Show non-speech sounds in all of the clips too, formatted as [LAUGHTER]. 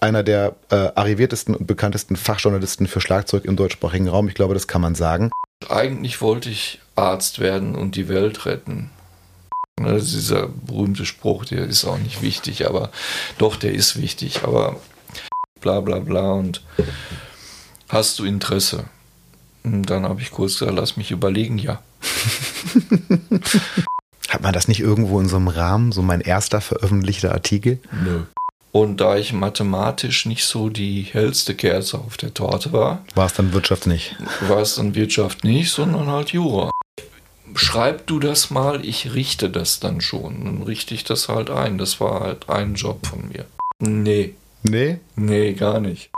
einer der äh, arriviertesten und bekanntesten Fachjournalisten für Schlagzeug im deutschsprachigen Raum. Ich glaube, das kann man sagen. Eigentlich wollte ich Arzt werden und die Welt retten. Das ist dieser berühmte Spruch, der ist auch nicht wichtig, aber doch, der ist wichtig. Aber bla bla bla und hast du Interesse? Und dann habe ich kurz gesagt, lass mich überlegen, ja. [LAUGHS] Hat man das nicht irgendwo in so einem Rahmen, so mein erster veröffentlichter Artikel? Nö. Und da ich mathematisch nicht so die hellste Kerze auf der Torte war, war es dann Wirtschaft nicht. War es dann Wirtschaft nicht, sondern halt Jura. Schreib du das mal, ich richte das dann schon. Dann richte ich das halt ein. Das war halt ein Job von mir. Nee. Nee? Nee, gar nicht.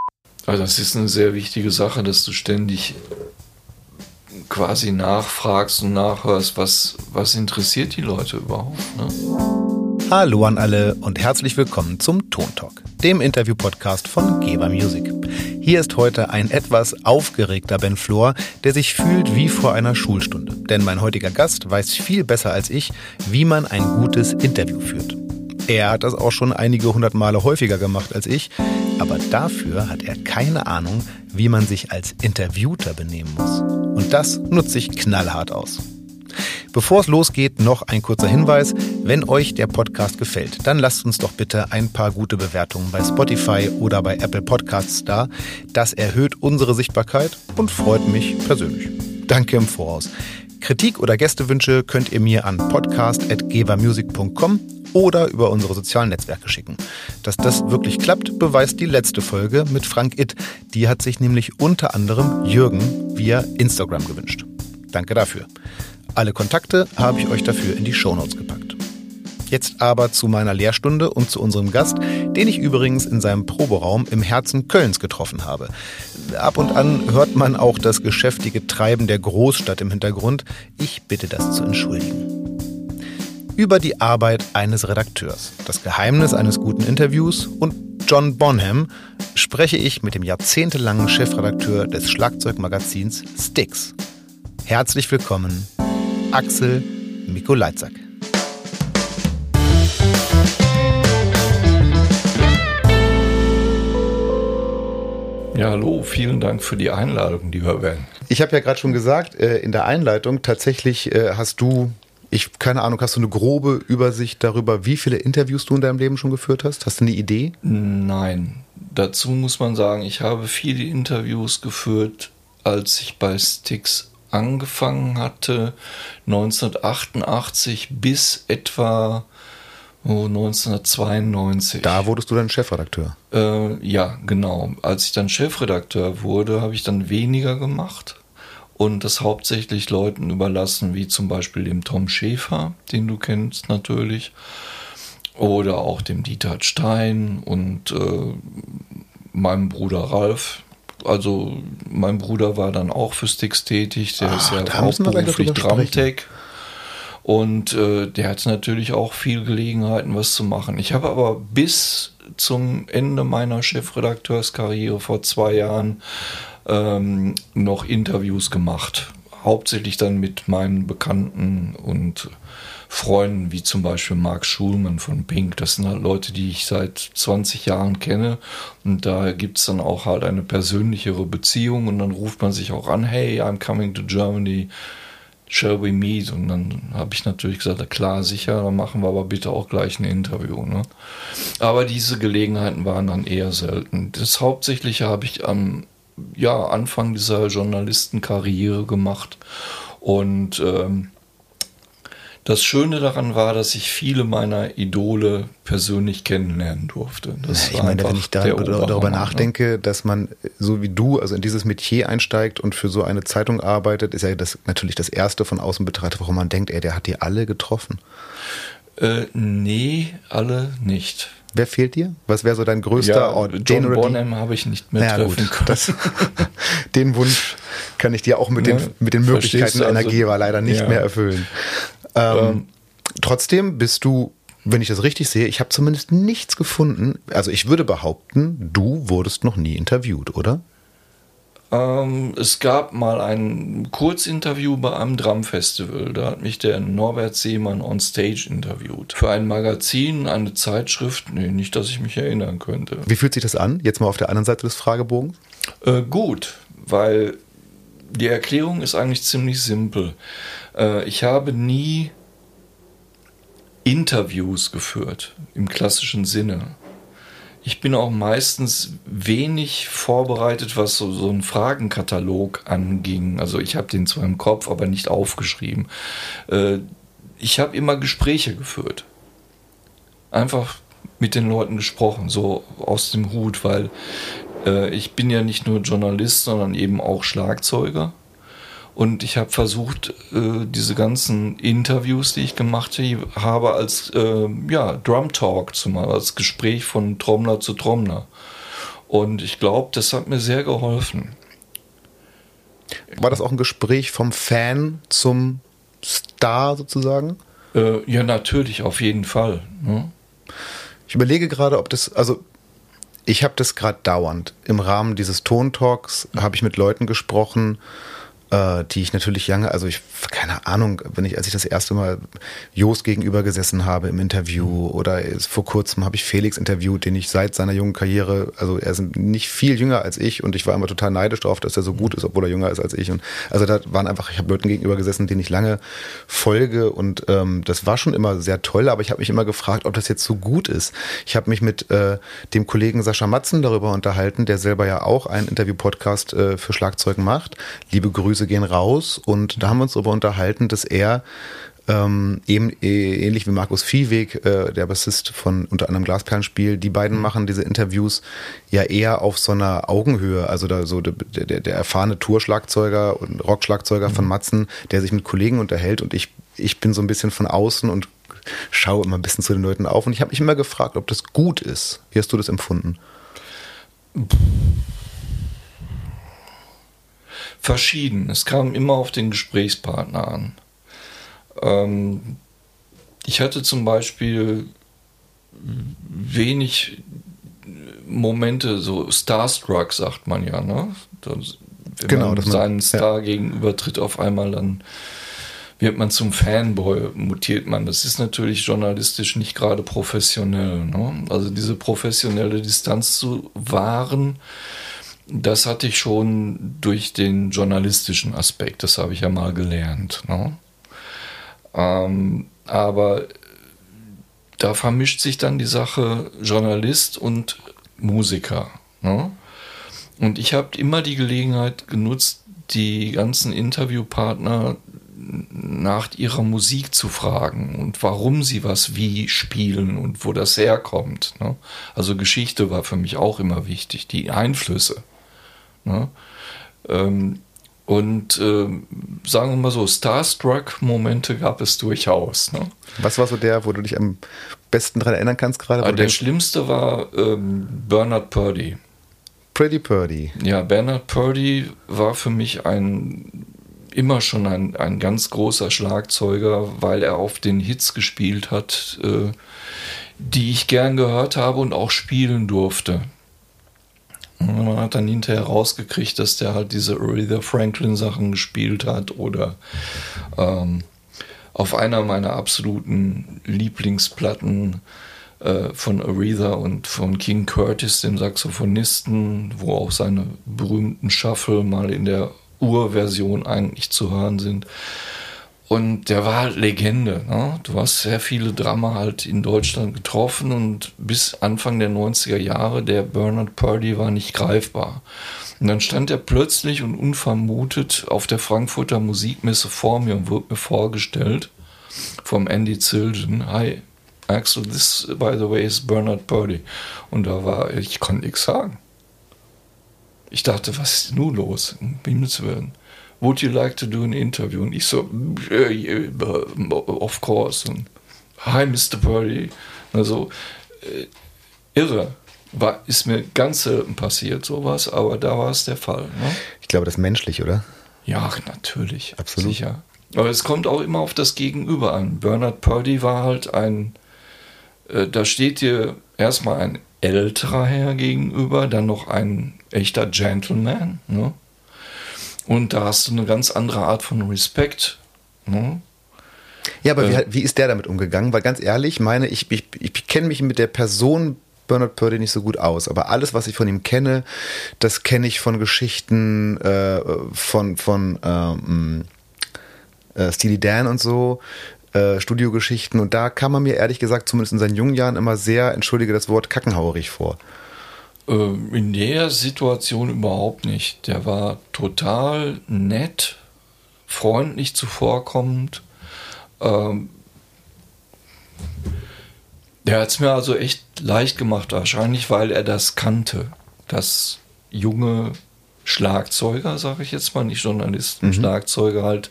Also das ist eine sehr wichtige Sache, dass du ständig quasi nachfragst und nachhörst, was, was interessiert die Leute überhaupt. Ne? Hallo an alle und herzlich willkommen zum Ton Talk, dem Interview-Podcast von Geber Music. Hier ist heute ein etwas aufgeregter Ben Flor, der sich fühlt wie vor einer Schulstunde. Denn mein heutiger Gast weiß viel besser als ich, wie man ein gutes Interview führt. Er hat das auch schon einige hundert Male häufiger gemacht als ich, aber dafür hat er keine Ahnung, wie man sich als Interviewter benehmen muss. Und das nutze ich knallhart aus. Bevor es losgeht, noch ein kurzer Hinweis. Wenn euch der Podcast gefällt, dann lasst uns doch bitte ein paar gute Bewertungen bei Spotify oder bei Apple Podcasts da. Das erhöht unsere Sichtbarkeit und freut mich persönlich. Danke im Voraus. Kritik oder Gästewünsche könnt ihr mir an podcast.gebermusic.com oder über unsere sozialen Netzwerke schicken. Dass das wirklich klappt, beweist die letzte Folge mit Frank Itt. Die hat sich nämlich unter anderem Jürgen via Instagram gewünscht. Danke dafür. Alle Kontakte habe ich euch dafür in die Shownotes gepackt. Jetzt aber zu meiner Lehrstunde und zu unserem Gast, den ich übrigens in seinem Proberaum im Herzen Kölns getroffen habe. Ab und an hört man auch das geschäftige Treiben der Großstadt im Hintergrund. Ich bitte das zu entschuldigen. Über die Arbeit eines Redakteurs, das Geheimnis eines guten Interviews und John Bonham spreche ich mit dem jahrzehntelangen Chefredakteur des Schlagzeugmagazins Styx. Herzlich willkommen, Axel Mikolajczak. Ja, hallo, vielen Dank für die Einladung, lieber Ben. Ich habe ja gerade schon gesagt, äh, in der Einleitung, tatsächlich äh, hast du, ich keine Ahnung, hast du eine grobe Übersicht darüber, wie viele Interviews du in deinem Leben schon geführt hast? Hast du eine Idee? Nein. Dazu muss man sagen, ich habe viele Interviews geführt, als ich bei Styx angefangen hatte, 1988 bis etwa oh, 1992. Da wurdest du dann Chefredakteur? Äh, ja, genau. Als ich dann Chefredakteur wurde, habe ich dann weniger gemacht und das hauptsächlich Leuten überlassen, wie zum Beispiel dem Tom Schäfer, den du kennst natürlich, oder auch dem Dieter Stein und äh, meinem Bruder Ralf, also mein Bruder war dann auch für Sticks tätig, der Ach, ist ja hauptberuflich Drumtech. Und äh, der hat natürlich auch viel Gelegenheiten, was zu machen. Ich habe aber bis zum Ende meiner Chefredakteurskarriere vor zwei Jahren ähm, noch Interviews gemacht. Hauptsächlich dann mit meinen Bekannten und Freunden, wie zum Beispiel Mark Schulman von Pink. Das sind halt Leute, die ich seit 20 Jahren kenne. Und da gibt es dann auch halt eine persönlichere Beziehung und dann ruft man sich auch an, hey, I'm coming to Germany. Shall we meet? Und dann habe ich natürlich gesagt, klar, sicher, dann machen wir aber bitte auch gleich ein Interview. Ne? Aber diese Gelegenheiten waren dann eher selten. Das Hauptsächliche habe ich am ja, Anfang dieser Journalistenkarriere gemacht. Und ähm, das Schöne daran war, dass ich viele meiner Idole persönlich kennenlernen durfte. Das ich meine, wenn ich da darüber ne? nachdenke, dass man so wie du also in dieses Metier einsteigt und für so eine Zeitung arbeitet, ist ja das natürlich das erste von außen betrachtet, warum man denkt, ey, der hat die alle getroffen. Äh, nee, alle nicht. Wer fehlt dir? Was wäre so dein größter ja, Ort? John Bonham habe ich nicht mehr naja, treffen können. Das, [LAUGHS] den Wunsch kann ich dir auch mit, ja, den, mit den Möglichkeiten einer also, Geber leider nicht ja. mehr erfüllen. Ähm, ähm, trotzdem bist du, wenn ich das richtig sehe, ich habe zumindest nichts gefunden. Also ich würde behaupten, du wurdest noch nie interviewt, oder? Ähm, es gab mal ein Kurzinterview bei einem Drumfestival. Da hat mich der Norbert Seemann on Stage interviewt. Für ein Magazin, eine Zeitschrift. Nee, nicht, dass ich mich erinnern könnte. Wie fühlt sich das an? Jetzt mal auf der anderen Seite des Fragebogens. Äh, gut, weil die Erklärung ist eigentlich ziemlich simpel. Äh, ich habe nie Interviews geführt im klassischen Sinne. Ich bin auch meistens wenig vorbereitet, was so, so einen Fragenkatalog anging. Also ich habe den zwar im Kopf, aber nicht aufgeschrieben. Äh, ich habe immer Gespräche geführt. Einfach mit den Leuten gesprochen, so aus dem Hut, weil äh, ich bin ja nicht nur Journalist, sondern eben auch Schlagzeuger. Und ich habe versucht, äh, diese ganzen Interviews, die ich gemacht habe, als äh, ja, Drum Talk zu machen, als Gespräch von Trommler zu Trommler. Und ich glaube, das hat mir sehr geholfen. War das auch ein Gespräch vom Fan zum Star sozusagen? Äh, ja, natürlich, auf jeden Fall. Ne? Ich überlege gerade, ob das, also ich habe das gerade dauernd. Im Rahmen dieses Tontalks habe ich mit Leuten gesprochen, äh, die ich natürlich lange, also ich, keine Ahnung, wenn ich, als ich das erste Mal Jos gegenüber gesessen habe im Interview oder vor kurzem habe ich Felix interviewt, den ich seit seiner jungen Karriere, also er ist nicht viel jünger als ich und ich war immer total neidisch darauf, dass er so gut ist, obwohl er jünger ist als ich. Und also da waren einfach, ich habe Leuten gegenüber gesessen, denen ich lange folge und ähm, das war schon immer sehr toll, aber ich habe mich immer gefragt, ob das jetzt so gut ist. Ich habe mich mit äh, dem Kollegen Sascha Matzen darüber unterhalten, der selber ja auch einen Interview-Podcast äh, für Schlagzeug macht. Liebe Grüße Grüße gehen raus. Und da haben wir uns darüber unterhalten, dass er ähm, eben äh, ähnlich wie Markus Viehweg, äh, der Bassist von unter anderem Glasperlenspiel, die beiden mhm. machen diese Interviews ja eher auf so einer Augenhöhe. Also da so der, der, der erfahrene Tourschlagzeuger und Rockschlagzeuger mhm. von Matzen, der sich mit Kollegen unterhält und ich, ich bin so ein bisschen von außen und schaue immer ein bisschen zu den Leuten auf. Und ich habe mich immer gefragt, ob das gut ist. Wie hast du das empfunden? Verschieden. Es kam immer auf den Gesprächspartner an. Ähm, ich hatte zum Beispiel wenig Momente, so Starstruck sagt man ja, ne? Das, wenn genau, man seinen Star ja. gegenübertritt, auf einmal dann wird man zum Fanboy, mutiert man. Das ist natürlich journalistisch nicht gerade professionell. Ne? Also diese professionelle Distanz zu wahren, das hatte ich schon durch den journalistischen Aspekt, das habe ich ja mal gelernt. Ne? Ähm, aber da vermischt sich dann die Sache Journalist und Musiker. Ne? Und ich habe immer die Gelegenheit genutzt, die ganzen Interviewpartner nach ihrer Musik zu fragen und warum sie was wie spielen und wo das herkommt. Ne? Also Geschichte war für mich auch immer wichtig, die Einflüsse. Ne? Ähm, und äh, sagen wir mal so, Starstruck-Momente gab es durchaus. Ne? Was war so der, wo du dich am besten daran erinnern kannst gerade? Ah, der schlimmste war ähm, Bernard Purdy. Pretty Purdy. Ja, Bernard Purdy war für mich ein immer schon ein, ein ganz großer Schlagzeuger, weil er auf den Hits gespielt hat, äh, die ich gern gehört habe und auch spielen durfte. Man hat dann hinterher rausgekriegt, dass der halt diese Aretha Franklin Sachen gespielt hat oder ähm, auf einer meiner absoluten Lieblingsplatten äh, von Aretha und von King Curtis, dem Saxophonisten, wo auch seine berühmten Shuffle mal in der Urversion eigentlich zu hören sind. Und der war halt Legende. Ne? Du hast sehr viele Drama halt in Deutschland getroffen und bis Anfang der 90er Jahre, der Bernard Purdy war nicht greifbar. Und dann stand er plötzlich und unvermutet auf der Frankfurter Musikmesse vor mir und wurde mir vorgestellt vom Andy Zildjian. Hi, Axel, this, by the way, is Bernard Purdy. Und da war, ich konnte nichts sagen. Ich dachte, was ist nun los? Um Himmels Willen would you like to do an interview? Und ich so, yeah, yeah, of course. Und, Hi, Mr. Purdy. Also, äh, irre. War, ist mir ganz selten passiert, sowas, aber da war es der Fall. Ne? Ich glaube, das ist menschlich, oder? Ja, natürlich. Absolut. Sicher. Aber es kommt auch immer auf das Gegenüber an. Bernard Purdy war halt ein, äh, da steht dir erstmal ein älterer Herr gegenüber, dann noch ein echter Gentleman, ne? Und da hast du eine ganz andere Art von Respekt. Ne? Ja, aber äh, wie, wie, ist der damit umgegangen? Weil ganz ehrlich, meine, ich, ich, ich kenne mich mit der Person Bernard Purdy nicht so gut aus, aber alles, was ich von ihm kenne, das kenne ich von Geschichten äh, von, von ähm, äh, Steely Dan und so. Äh, Studiogeschichten und da kam er mir ehrlich gesagt, zumindest in seinen jungen Jahren, immer sehr, entschuldige das Wort, kackenhauerig vor. Ähm, in der Situation überhaupt nicht. Der war total nett, freundlich zuvorkommend. Ähm, der hat es mir also echt leicht gemacht, wahrscheinlich weil er das kannte, dass junge Schlagzeuger, sage ich jetzt mal, nicht Journalisten, mhm. Schlagzeuger halt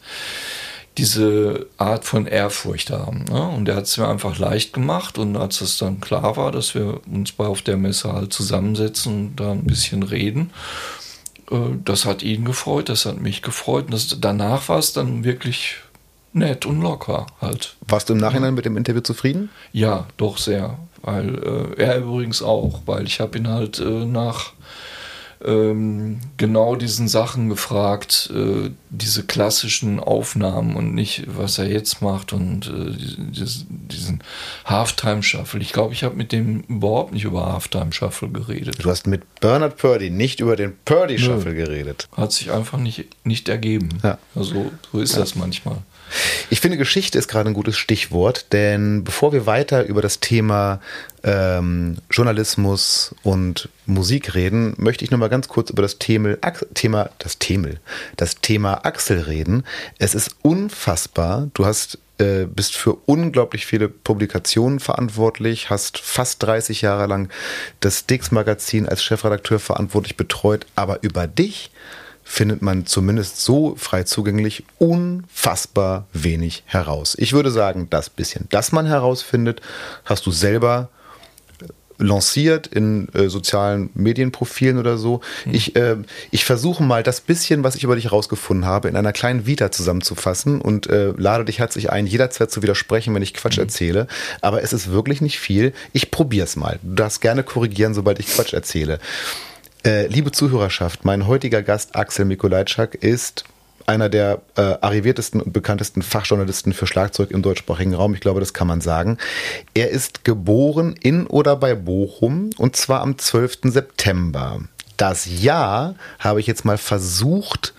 diese Art von Ehrfurcht haben. Ne? Und er hat es mir einfach leicht gemacht und als es dann klar war, dass wir uns bei auf der Messe halt zusammensetzen und da ein bisschen reden, äh, das hat ihn gefreut, das hat mich gefreut und das, danach war es dann wirklich nett und locker halt. Warst du im Nachhinein mit dem Interview zufrieden? Ja, doch sehr. Weil äh, er übrigens auch, weil ich habe ihn halt äh, nach ähm, genau diesen Sachen gefragt, äh, diese klassischen Aufnahmen und nicht, was er jetzt macht und äh, diesen, diesen Halftime-Shuffle. Ich glaube, ich habe mit dem überhaupt nicht über Halftime-Shuffle geredet. Du hast mit Bernard Purdy nicht über den Purdy-Shuffle geredet. Hat sich einfach nicht, nicht ergeben. Ja. Also so ist ja. das manchmal. Ich finde, Geschichte ist gerade ein gutes Stichwort, denn bevor wir weiter über das Thema ähm, Journalismus und Musik reden, möchte ich noch mal ganz kurz über das Thema, Thema, das Thema, das Thema Axel reden. Es ist unfassbar. Du hast äh, bist für unglaublich viele Publikationen verantwortlich, hast fast 30 Jahre lang das Dix Magazin als Chefredakteur verantwortlich betreut, aber über dich findet man zumindest so frei zugänglich unfassbar wenig heraus. Ich würde sagen, das bisschen, das man herausfindet, hast du selber lanciert in äh, sozialen Medienprofilen oder so. Mhm. Ich, äh, ich versuche mal das bisschen, was ich über dich herausgefunden habe, in einer kleinen Vita zusammenzufassen und äh, lade dich herzlich ein, jederzeit zu widersprechen, wenn ich Quatsch mhm. erzähle. Aber es ist wirklich nicht viel. Ich probiere es mal. Du darfst gerne korrigieren, sobald ich Quatsch erzähle. Äh, liebe Zuhörerschaft, mein heutiger Gast Axel Mikolajczak ist einer der äh, arriviertesten und bekanntesten Fachjournalisten für Schlagzeug im deutschsprachigen Raum. Ich glaube, das kann man sagen. Er ist geboren in oder bei Bochum und zwar am 12. September. Das Jahr habe ich jetzt mal versucht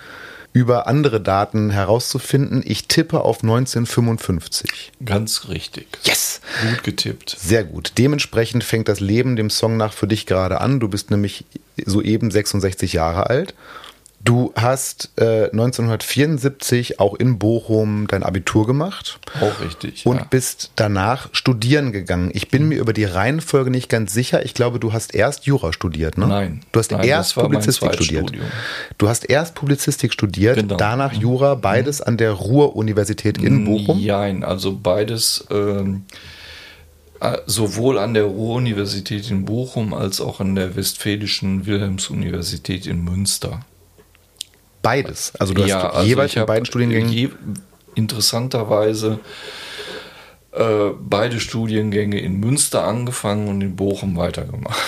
über andere Daten herauszufinden. Ich tippe auf 1955. Ganz richtig. Yes! Gut getippt. Sehr gut. Dementsprechend fängt das Leben dem Song nach für dich gerade an. Du bist nämlich soeben 66 Jahre alt Du hast äh, 1974 auch in Bochum dein Abitur gemacht. Auch richtig. Und ja. bist danach studieren gegangen. Ich bin mir über die Reihenfolge nicht ganz sicher. Ich glaube, du hast erst Jura studiert, ne? Nein. Du hast nein, erst Publizistik studiert. Du hast erst Publizistik studiert, genau. danach Jura, beides mhm. an der Ruhr-Universität in Bochum? Nein, also beides. Ähm äh, sowohl an der Ruhr-Universität in Bochum als auch an der Westfälischen Wilhelms-Universität in Münster. Beides. Also du ja, hast also jeweils in beiden Studiengängen. Je, interessanterweise äh, beide Studiengänge in Münster angefangen und in Bochum weitergemacht.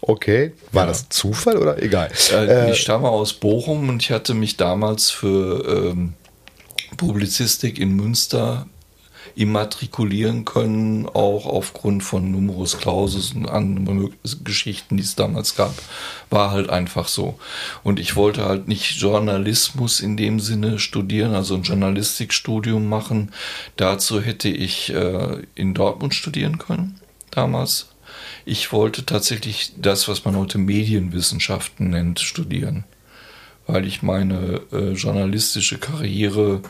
Okay, war ja. das Zufall oder egal? Äh, äh, ich stamme aus Bochum und ich hatte mich damals für ähm, Publizistik in Münster immatrikulieren können, auch aufgrund von Numerus Clausus und anderen Geschichten, die es damals gab. War halt einfach so. Und ich wollte halt nicht Journalismus in dem Sinne studieren, also ein Journalistikstudium machen. Dazu hätte ich äh, in Dortmund studieren können, damals. Ich wollte tatsächlich das, was man heute Medienwissenschaften nennt, studieren weil ich meine äh, journalistische Karriere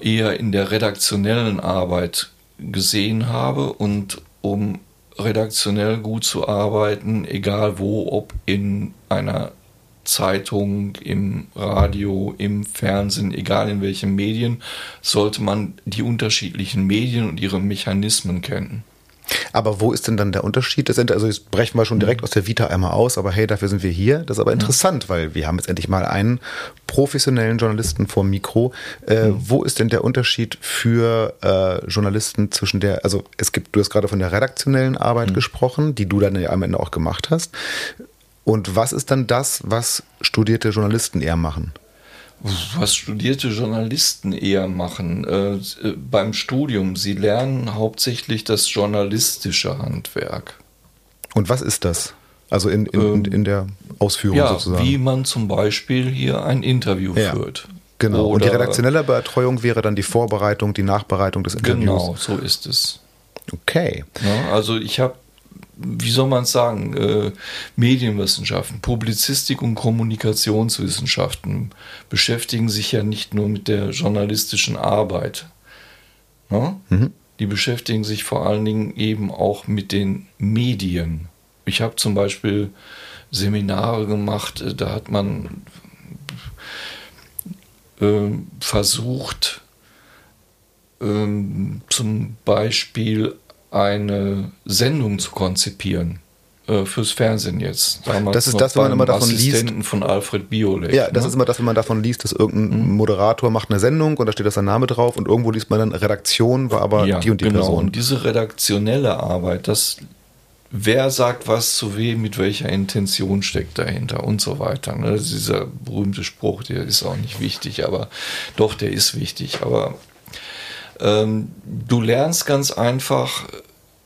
eher in der redaktionellen Arbeit gesehen habe und um redaktionell gut zu arbeiten, egal wo, ob in einer Zeitung, im Radio, im Fernsehen, egal in welchen Medien, sollte man die unterschiedlichen Medien und ihre Mechanismen kennen. Aber wo ist denn dann der Unterschied? Das, also jetzt brechen wir schon direkt aus der Vita einmal aus, aber hey, dafür sind wir hier. Das ist aber interessant, weil wir haben jetzt endlich mal einen professionellen Journalisten vor dem Mikro. Äh, mhm. Wo ist denn der Unterschied für äh, Journalisten zwischen der, also es gibt, du hast gerade von der redaktionellen Arbeit mhm. gesprochen, die du dann ja am Ende auch gemacht hast. Und was ist dann das, was studierte Journalisten eher machen? Was studierte Journalisten eher machen äh, beim Studium. Sie lernen hauptsächlich das journalistische Handwerk. Und was ist das? Also in, in, ähm, in der Ausführung ja, sozusagen. Wie man zum Beispiel hier ein Interview ja, führt. Genau. Oder, und die redaktionelle Betreuung wäre dann die Vorbereitung, die Nachbereitung des Interviews. Genau, so ist es. Okay. Ja, also ich habe wie soll man es sagen, äh, Medienwissenschaften, Publizistik und Kommunikationswissenschaften beschäftigen sich ja nicht nur mit der journalistischen Arbeit. Ne? Mhm. Die beschäftigen sich vor allen Dingen eben auch mit den Medien. Ich habe zum Beispiel Seminare gemacht, äh, da hat man äh, versucht, ähm, zum Beispiel eine Sendung zu konzipieren äh, fürs Fernsehen jetzt. Damals das ist das, wenn man immer davon Assistenten liest. von Alfred Biolek. Ja, das ne? ist immer das, wenn man davon liest, dass irgendein mhm. Moderator macht eine Sendung und da steht das sein Name drauf und irgendwo liest man dann Redaktion, war aber ja, die und die genau. Person. Und diese redaktionelle Arbeit, das wer sagt was zu wem, mit welcher Intention steckt dahinter und so weiter. Ne? Dieser berühmte Spruch, der ist auch nicht wichtig, aber doch, der ist wichtig. Aber ähm, du lernst ganz einfach,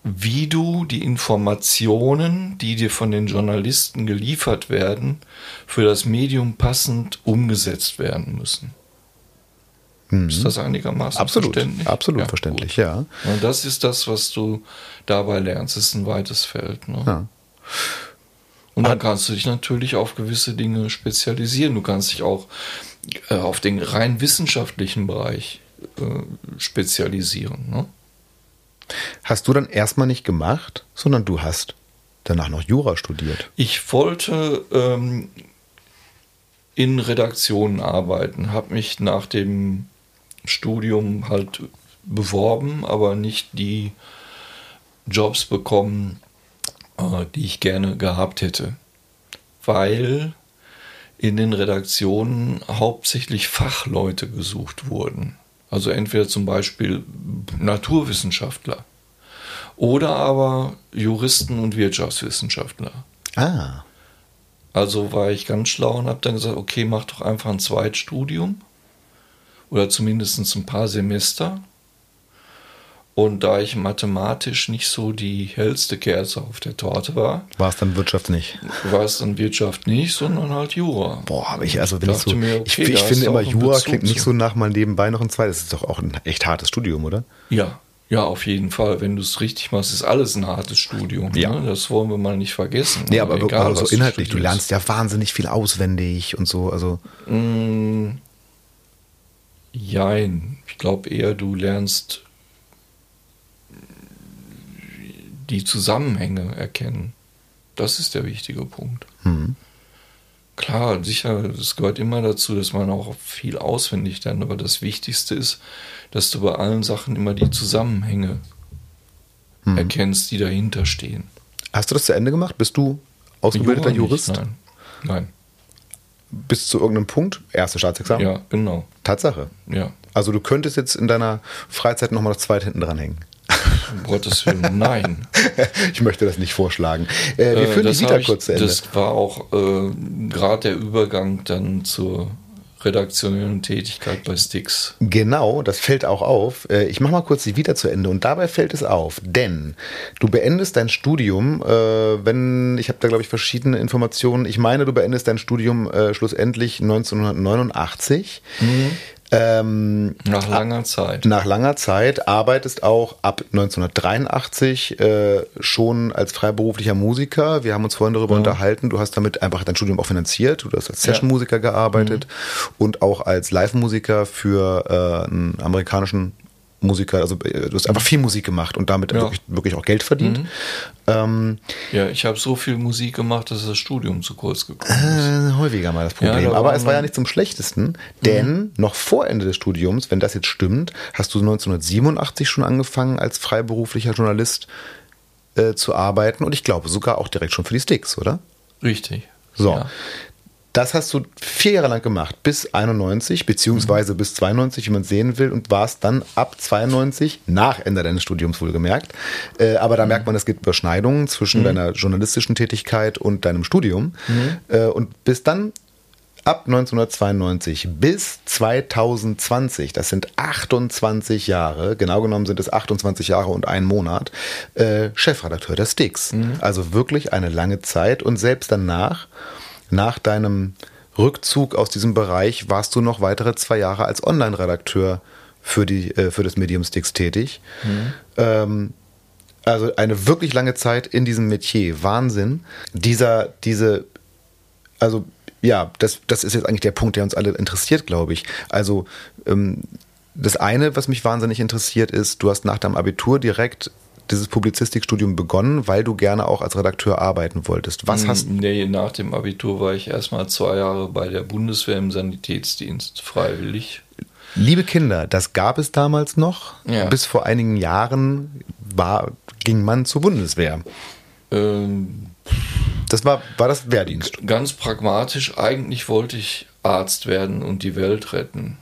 wie du die Informationen, die dir von den Journalisten geliefert werden, für das Medium passend umgesetzt werden müssen. Mhm. Ist das einigermaßen absolut, verständlich? Absolut ja, verständlich, gut. ja. Und das ist das, was du dabei lernst. Das ist ein weites Feld. Ne? Ja. Und dann kannst du dich natürlich auf gewisse Dinge spezialisieren. Du kannst dich auch äh, auf den rein wissenschaftlichen Bereich spezialisieren. Ne? Hast du dann erstmal nicht gemacht, sondern du hast danach noch Jura studiert? Ich wollte ähm, in Redaktionen arbeiten, habe mich nach dem Studium halt beworben, aber nicht die Jobs bekommen, äh, die ich gerne gehabt hätte, weil in den Redaktionen hauptsächlich Fachleute gesucht wurden. Also entweder zum Beispiel Naturwissenschaftler oder aber Juristen und Wirtschaftswissenschaftler. Ah. Also war ich ganz schlau und habe dann gesagt, okay, mach doch einfach ein Zweitstudium oder zumindest ein paar Semester. Und da ich mathematisch nicht so die hellste Kerze auf der Torte war, war es dann Wirtschaft nicht. War es dann Wirtschaft nicht, sondern halt Jura. Boah, aber ich also wenn ich so, mir, okay, ich, ich finde immer Jura klingt nicht so nach mal nebenbei noch ein zweites. Das ist doch auch ein echt hartes Studium, oder? Ja, ja, auf jeden Fall. Wenn du es richtig machst, ist alles ein hartes Studium. Ja. Ne? Das wollen wir mal nicht vergessen. Nee, aber, egal, aber so inhaltlich, du, du, lernst ja wahnsinnig viel auswendig und so. Also. Mm, jein. Ich glaube eher, du lernst die Zusammenhänge erkennen. Das ist der wichtige Punkt. Mhm. Klar, sicher, es gehört immer dazu, dass man auch viel auswendig lernt, aber das Wichtigste ist, dass du bei allen Sachen immer die Zusammenhänge hm. erkennst, die dahinter stehen. Hast du das zu Ende gemacht? Bist du ausgebildeter Jurist? Nein. Nein. Bis zu irgendeinem Punkt? Erste Staatsexamen? Ja, genau. Tatsache? Ja. Also du könntest jetzt in deiner Freizeit nochmal das zweite hinten dranhängen. Um Gottes Willen, nein. [LAUGHS] ich möchte das nicht vorschlagen. Äh, wir äh, führen die Vita ich, kurz zu Ende. Das war auch äh, gerade der Übergang dann zur redaktionellen Tätigkeit bei Sticks. Genau, das fällt auch auf. Äh, ich mache mal kurz die Vita zu Ende und dabei fällt es auf, denn du beendest dein Studium, äh, wenn, ich habe da glaube ich verschiedene Informationen, ich meine, du beendest dein Studium äh, schlussendlich 1989. Mhm. Ähm, nach langer Zeit. Nach langer Zeit arbeitest auch ab 1983 äh, schon als freiberuflicher Musiker. Wir haben uns vorhin darüber ja. unterhalten. Du hast damit einfach dein Studium auch finanziert. Du hast als Sessionmusiker ja. gearbeitet mhm. und auch als Live-Musiker für äh, einen amerikanischen Musiker, also äh, du hast einfach viel Musik gemacht und damit ja. wirklich, wirklich, auch Geld verdient. Mhm. Ähm, ja, ich habe so viel Musik gemacht, dass das Studium zu kurz gekommen ist. Äh, häufiger mal das Problem. Ja, Aber es war ja nicht zum Schlechtesten, denn mhm. noch vor Ende des Studiums, wenn das jetzt stimmt, hast du 1987 schon angefangen als freiberuflicher Journalist äh, zu arbeiten und ich glaube sogar auch direkt schon für die Sticks, oder? Richtig. So. Ja. Das hast du vier Jahre lang gemacht, bis 91, beziehungsweise mhm. bis 92, wie man sehen will, und warst dann ab 92, nach Ende deines Studiums wohlgemerkt. Äh, aber da mhm. merkt man, es gibt Überschneidungen zwischen mhm. deiner journalistischen Tätigkeit und deinem Studium. Mhm. Äh, und bist dann ab 1992 bis 2020, das sind 28 Jahre, genau genommen sind es 28 Jahre und ein Monat, äh, Chefredakteur der Sticks. Mhm. Also wirklich eine lange Zeit und selbst danach, nach deinem Rückzug aus diesem Bereich, warst du noch weitere zwei Jahre als Online-Redakteur für, äh, für das Medium Sticks tätig. Mhm. Ähm, also eine wirklich lange Zeit in diesem Metier. Wahnsinn. Dieser, diese, also ja, das, das ist jetzt eigentlich der Punkt, der uns alle interessiert, glaube ich. Also ähm, das eine, was mich wahnsinnig interessiert, ist, du hast nach deinem Abitur direkt dieses Publizistikstudium begonnen, weil du gerne auch als Redakteur arbeiten wolltest. Was hast du? Nee, nach dem Abitur war ich erstmal zwei Jahre bei der Bundeswehr im Sanitätsdienst, freiwillig. Liebe Kinder, das gab es damals noch. Ja. Bis vor einigen Jahren war, ging man zur Bundeswehr. Ähm, das war, war das Wehrdienst. Ganz pragmatisch, eigentlich wollte ich Arzt werden und die Welt retten.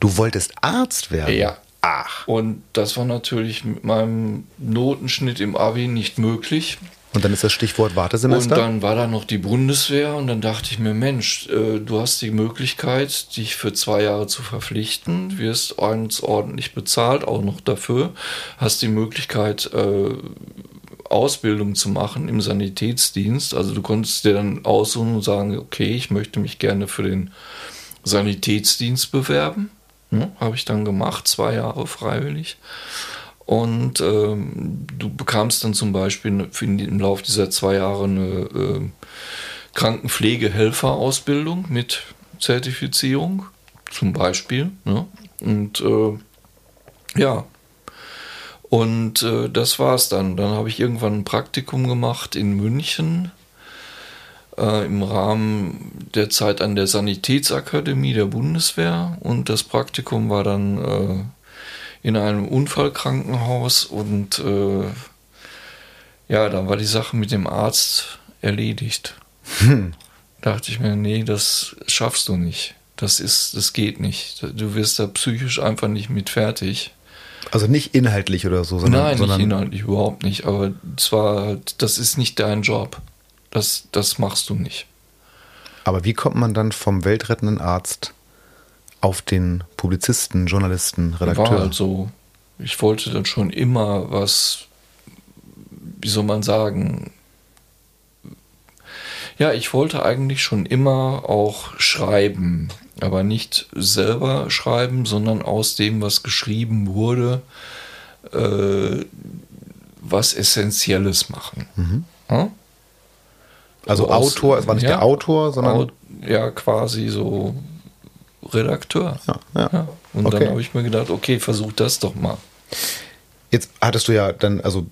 Du wolltest Arzt werden? Ja. Ach. Und das war natürlich mit meinem Notenschnitt im Abi nicht möglich. Und dann ist das Stichwort Wartesemester. Und dann war da noch die Bundeswehr und dann dachte ich mir, Mensch, äh, du hast die Möglichkeit, dich für zwei Jahre zu verpflichten, wirst ordentlich bezahlt, auch noch dafür, hast die Möglichkeit, äh, Ausbildung zu machen im Sanitätsdienst. Also du konntest dir dann aussuchen und sagen, okay, ich möchte mich gerne für den Sanitätsdienst bewerben. Ja, Habe ich dann gemacht, zwei Jahre freiwillig. Und ähm, du bekamst dann zum Beispiel im Laufe dieser zwei Jahre eine äh, Krankenpflegehelferausbildung mit Zertifizierung, zum Beispiel. Ne? Und äh, ja, und äh, das war's dann. Dann habe ich irgendwann ein Praktikum gemacht in München äh, im Rahmen der Zeit an der Sanitätsakademie der Bundeswehr. Und das Praktikum war dann äh, in einem Unfallkrankenhaus und äh, ja, dann war die Sache mit dem Arzt erledigt. Hm. Dachte ich mir, nee, das schaffst du nicht. Das ist, das geht nicht. Du wirst da psychisch einfach nicht mit fertig. Also nicht inhaltlich oder so, sondern. Nein, sondern nicht inhaltlich, überhaupt nicht. Aber zwar, das ist nicht dein Job. Das, das machst du nicht. Aber wie kommt man dann vom weltrettenden Arzt auf den Publizisten, Journalisten, Redakteur? War halt so. Ich wollte dann schon immer was, wie soll man sagen, ja, ich wollte eigentlich schon immer auch schreiben, aber nicht selber schreiben, sondern aus dem, was geschrieben wurde, äh, was Essentielles machen. Mhm. Ja? Also, also Autor, es war nicht ja, der Autor, sondern. Ja, quasi so Redakteur. Ja, ja. ja. Und okay. dann habe ich mir gedacht, okay, versuch das doch mal. Jetzt hattest du ja dann also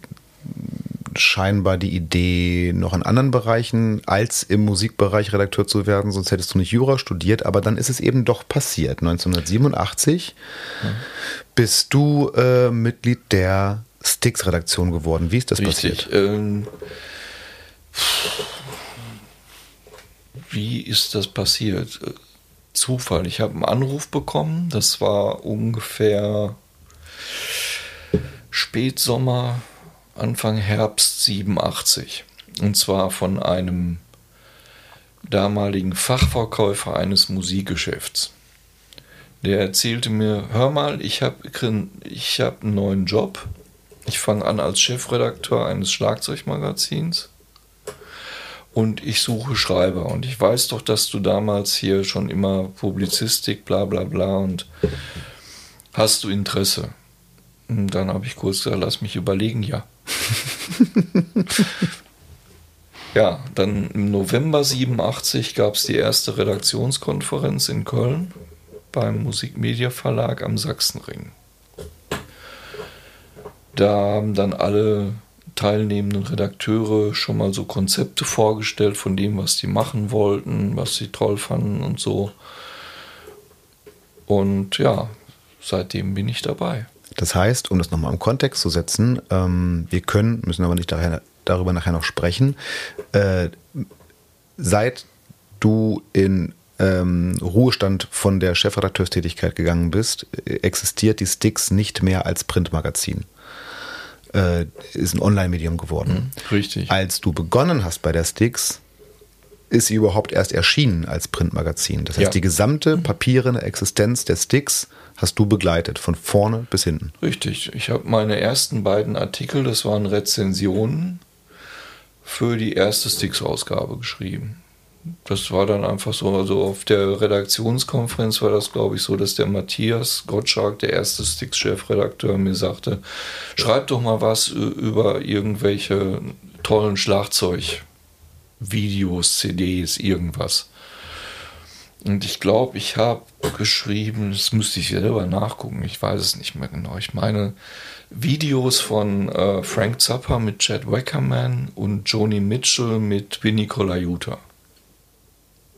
scheinbar die Idee, noch in anderen Bereichen als im Musikbereich Redakteur zu werden, sonst hättest du nicht Jura studiert, aber dann ist es eben doch passiert. 1987 ja. bist du äh, Mitglied der Sticks-Redaktion geworden. Wie ist das Richtig, passiert? Ähm, wie ist das passiert? Zufall. Ich habe einen Anruf bekommen. Das war ungefähr Spätsommer, Anfang Herbst 87. Und zwar von einem damaligen Fachverkäufer eines Musikgeschäfts. Der erzählte mir, hör mal, ich habe ich hab einen neuen Job. Ich fange an als Chefredakteur eines Schlagzeugmagazins und ich suche Schreiber. Und ich weiß doch, dass du damals hier schon immer Publizistik, bla bla bla und hast du Interesse? Und dann habe ich kurz gesagt, lass mich überlegen, ja. [LAUGHS] ja, dann im November 87 gab es die erste Redaktionskonferenz in Köln beim Musikmedia Verlag am Sachsenring. Da haben dann alle teilnehmenden Redakteure schon mal so Konzepte vorgestellt von dem, was die machen wollten, was sie toll fanden und so. Und ja, seitdem bin ich dabei. Das heißt, um das nochmal im Kontext zu setzen, ähm, wir können, müssen aber nicht daher, darüber nachher noch sprechen, äh, seit du in ähm, Ruhestand von der Chefredakteurstätigkeit gegangen bist, existiert die Sticks nicht mehr als Printmagazin äh, ist ein Online-Medium geworden. Mhm, richtig. Als du begonnen hast bei der Sticks, ist sie überhaupt erst erschienen als Printmagazin. Das heißt, Ja. die gesamte papierende Existenz der Sticks hast du begleitet, von vorne bis hinten. Richtig. Ich habe meine ersten beiden Artikel, das waren Rezensionen, für die erste Sticks-Ausgabe geschrieben. Das war dann einfach so, also auf der Redaktionskonferenz war das, glaube ich, so, dass der Matthias Gottschalk, der erste Sticks-Chefredakteur, mir sagte, schreib doch mal was über irgendwelche tollen Schlagzeug-Videos, CDs, irgendwas. Und ich glaube, ich habe geschrieben, das müsste ich selber nachgucken, ich weiß es nicht mehr genau. Ich meine Videos von äh, Frank Zappa mit Chad Wackerman und Joni Mitchell mit Vinny Colaiuta.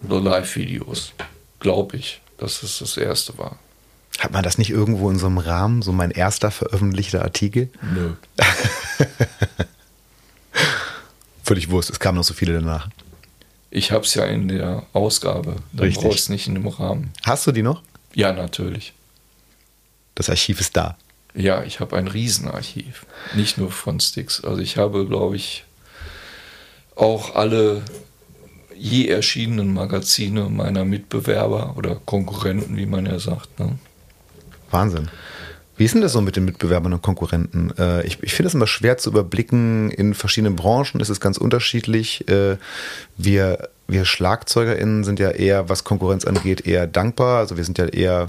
So Live-Videos, glaube ich, dass es das erste war. Hat man das nicht irgendwo in so einem Rahmen, so mein erster veröffentlichter Artikel? Nö. [LAUGHS] Völlig Wurst, es kamen noch so viele danach. Ich habe es ja in der Ausgabe, dann Richtig. brauche ich es nicht in dem Rahmen. Hast du die noch? Ja, natürlich. Das Archiv ist da. Ja, ich habe ein Riesenarchiv. Nicht nur von Sticks. Also ich habe, glaube ich, auch alle je erschienenen Magazine meiner Mitbewerber oder Konkurrenten, wie man ja sagt. Ne? Wahnsinn. Wie ist denn das so mit den Mitbewerbern und Konkurrenten? Äh, ich ich finde es immer schwer zu überblicken. In verschiedenen Branchen ist es ganz unterschiedlich. Äh, wir, wir SchlagzeugerInnen sind ja eher, was Konkurrenz angeht, eher dankbar. Also wir sind ja eher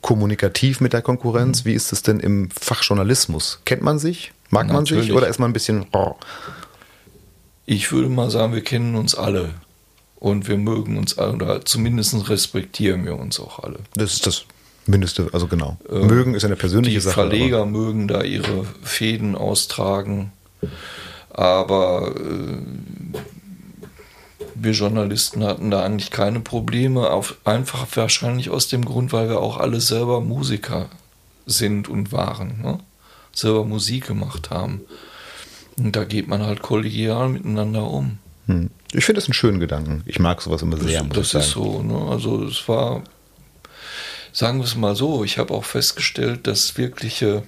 kommunikativ mit der Konkurrenz. Wie ist es denn im Fachjournalismus? Kennt man sich? Mag man sich? Natürlich. Oder ist man ein bisschen. Oh, Ich würde mal sagen, wir kennen uns alle. Und wir mögen uns alle, oder zumindest respektieren wir uns auch alle. das ist das Mindeste. Also genau. Mögen ist eine persönliche Die Sache. aber- Verleger mögen da ihre Fäden austragen, aber äh, wir Journalisten hatten da eigentlich keine Probleme, auf, einfach wahrscheinlich aus dem Grund, weil wir auch alle selber Musiker sind und waren, ne? selber Musik gemacht haben. Und da geht man halt kollegial miteinander um. Hm. Ich finde das einen schönen Gedanken. Ich mag sowas immer sehr. das sagen. ist so, ne? Also es war, sagen wir es mal so, ich habe auch festgestellt, dass wirkliche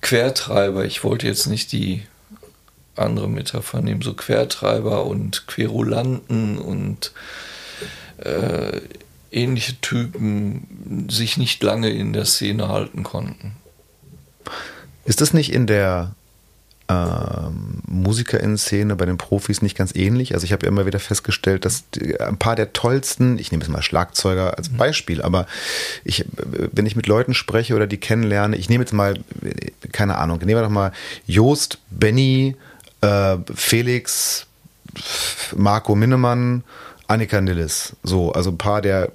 Quertreiber, ich wollte jetzt nicht die andere Metapher nehmen, so Quertreiber und Querulanten und äh, ähnliche Typen sich nicht lange in der Szene halten konnten. Ist das nicht in der ähm, MusikerInnen-Szene bei den Profis nicht ganz ähnlich? Also ich habe ja immer wieder festgestellt, dass die, ein paar der tollsten, ich nehme jetzt mal Schlagzeuger als Beispiel, aber ich, wenn ich mit Leuten spreche oder die kennenlerne, ich nehme jetzt mal, äh, keine Ahnung, nehmen wir doch mal Joost, Benny, äh, Felix, Marco Minnemann, Annika Nilles. So, also ein paar der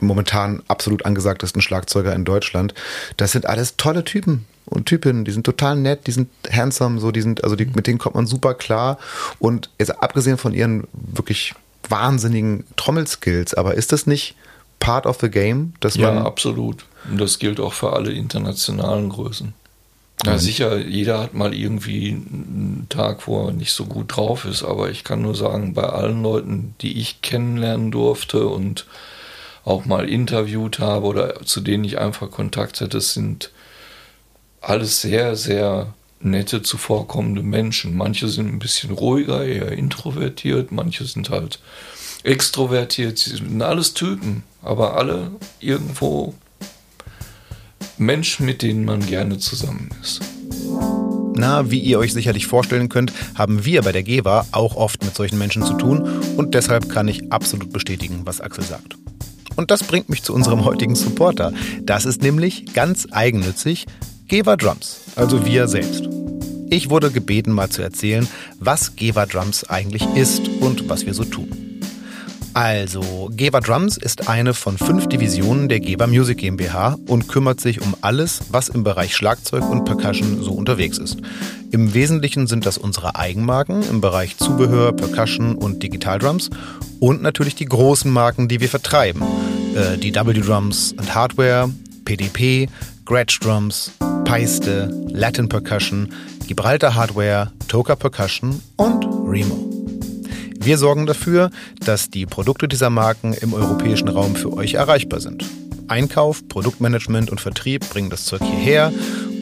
momentan absolut angesagtesten Schlagzeuger in Deutschland. Das sind alles tolle Typen und Typinnen, die sind total nett, die sind handsome, so, die sind, also die, mit denen kommt man super klar. Und jetzt abgesehen von ihren wirklich wahnsinnigen Trommelskills, aber ist das nicht part of the game, dass Ja, man absolut. Und das gilt auch für alle internationalen Größen. Ja, Mhm. sicher, jeder hat mal irgendwie einen Tag, wo er nicht so gut drauf ist, aber ich kann nur sagen, bei allen Leuten, die ich kennenlernen durfte und auch mal interviewt habe oder zu denen ich einfach Kontakt hatte, das sind alles sehr, sehr nette, zuvorkommende Menschen. Manche sind ein bisschen ruhiger, eher introvertiert, manche sind halt extrovertiert, sie sind alles Typen, aber alle irgendwo Menschen, mit denen man gerne zusammen ist. Na, wie ihr euch sicherlich vorstellen könnt, haben wir bei der GEWA auch oft mit solchen Menschen zu tun und deshalb kann ich absolut bestätigen, was Axel sagt. Und das bringt mich zu unserem heutigen Supporter. Das ist nämlich ganz eigennützig GEWA Drums, also wir selbst. Ich wurde gebeten, mal zu erzählen, was GEWA Drums eigentlich ist und was wir so tun. Also, Geber Drums ist eine von fünf Divisionen der Geber Music GmbH und kümmert sich um alles, was im Bereich Schlagzeug und Percussion so unterwegs ist. Im Wesentlichen sind das unsere Eigenmarken im Bereich Zubehör, Percussion und Digitaldrums und natürlich die großen Marken, die wir vertreiben. Äh, die W-Drums and Hardware, PDP, Gretsch Drums, Peiste, Latin Percussion, Gibraltar Hardware, Toka Percussion und Remo. Wir sorgen dafür, dass die Produkte dieser Marken im europäischen Raum für euch erreichbar sind. Einkauf, Produktmanagement und Vertrieb bringen das Zeug hierher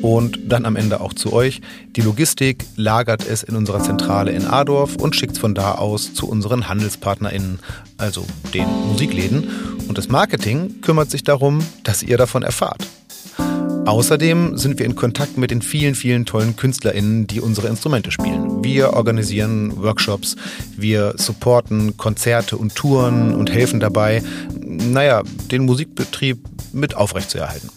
und dann am Ende auch zu euch. Die Logistik lagert es in unserer Zentrale in Adorf und schickt es von da aus zu unseren HandelspartnerInnen, also den Musikläden. Und das Marketing kümmert sich darum, dass ihr davon erfahrt. Außerdem sind wir in Kontakt mit den vielen, vielen tollen KünstlerInnen, die unsere Instrumente spielen. Wir organisieren Workshops, wir supporten Konzerte und Touren und helfen dabei, naja, den Musikbetrieb mit aufrechtzuerhalten.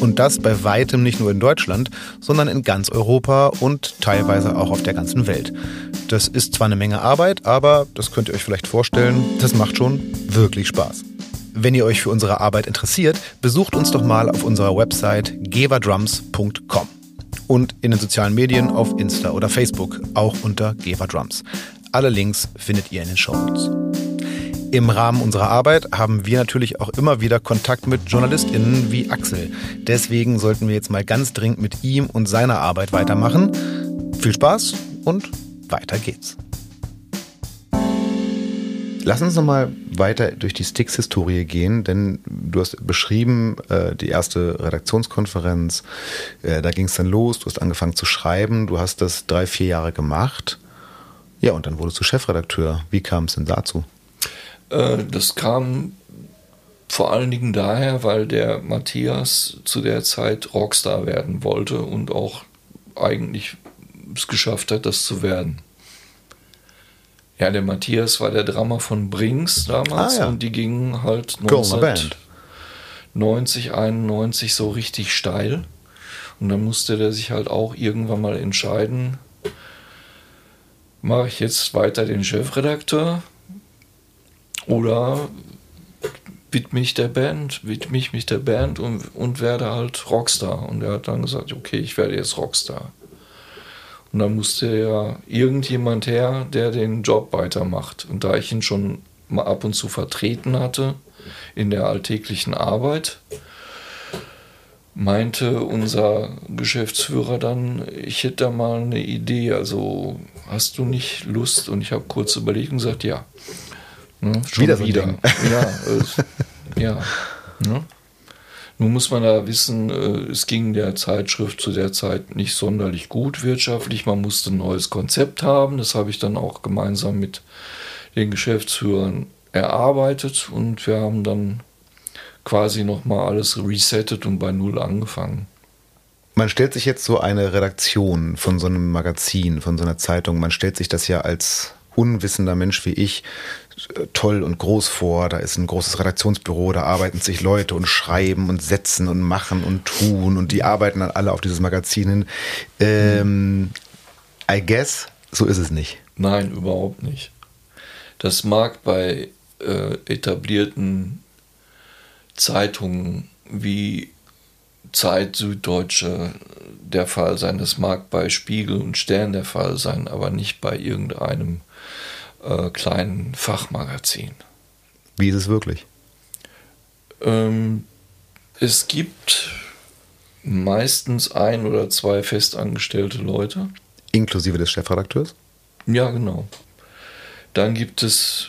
Und das bei weitem nicht nur in Deutschland, sondern in ganz Europa und teilweise auch auf der ganzen Welt. Das ist zwar eine Menge Arbeit, aber das könnt ihr euch vielleicht vorstellen, das macht schon wirklich Spaß. Wenn ihr euch für unsere Arbeit interessiert, besucht uns doch mal auf unserer Website geverdrums.com und in den sozialen Medien auf Insta oder Facebook, auch unter Geverdrums. Alle Links findet ihr in den Show Notes. Im Rahmen unserer Arbeit haben wir natürlich auch immer wieder Kontakt mit JournalistInnen wie Axel. Deswegen sollten wir jetzt mal ganz dringend mit ihm und seiner Arbeit weitermachen. Viel Spaß und weiter geht's. Lass uns nochmal weiter durch die Sticks-Historie gehen, denn du hast beschrieben, äh, die erste Redaktionskonferenz, äh, da ging es dann los, du hast angefangen zu schreiben, du hast das drei, vier Jahre gemacht. Ja, und dann wurdest du Chefredakteur. Wie kam es denn dazu? Äh, das kam vor allen Dingen daher, weil der Matthias zu der Zeit Rockstar werden wollte und auch eigentlich es geschafft hat, das zu werden. Ja, der Matthias war der Drummer von Brings damals ah, ja. und die gingen halt 1990, 91 so richtig steil. Und dann musste der sich halt auch irgendwann mal entscheiden, mache ich jetzt weiter den Chefredakteur oder widme ich der Band, widme ich mich der Band und, und werde halt Rockstar. Und er hat dann gesagt, okay, ich werde jetzt Rockstar. Und dann musste ja irgendjemand her, der den Job weitermacht. Und da ich ihn schon mal ab und zu vertreten hatte in der alltäglichen Arbeit, meinte unser Geschäftsführer dann, ich hätte da mal eine Idee, also hast du nicht Lust? Und ich habe kurz überlegt und gesagt, ja. Ne? Schon wieder. So wieder. Ja, äh, ja. Ne? Nun muss man da wissen, äh, es ging der Zeitschrift zu der Zeit nicht sonderlich gut wirtschaftlich. Man musste ein neues Konzept haben. Das habe ich dann auch gemeinsam mit den Geschäftsführern erarbeitet und wir haben dann quasi nochmal alles resettet und bei Null angefangen. Man stellt sich jetzt so eine Redaktion von so einem Magazin, von so einer Zeitung, man stellt sich das ja als unwissender Mensch wie ich toll und groß vor. Da ist ein großes Redaktionsbüro, da arbeiten sich Leute und schreiben und setzen und machen und tun und die arbeiten dann alle auf dieses Magazin hin. Ähm, I guess, so ist es nicht. Nein, überhaupt nicht. Das mag bei äh, etablierten Zeitungen wie Zeit Süddeutsche der Fall sein. Das mag bei Spiegel und Stern der Fall sein, aber nicht bei irgendeinem äh, kleinen Fachmagazin. Wie ist es wirklich? Ähm, es gibt meistens ein oder zwei festangestellte Leute. Inklusive des Chefredakteurs? Ja, genau. Dann gibt es,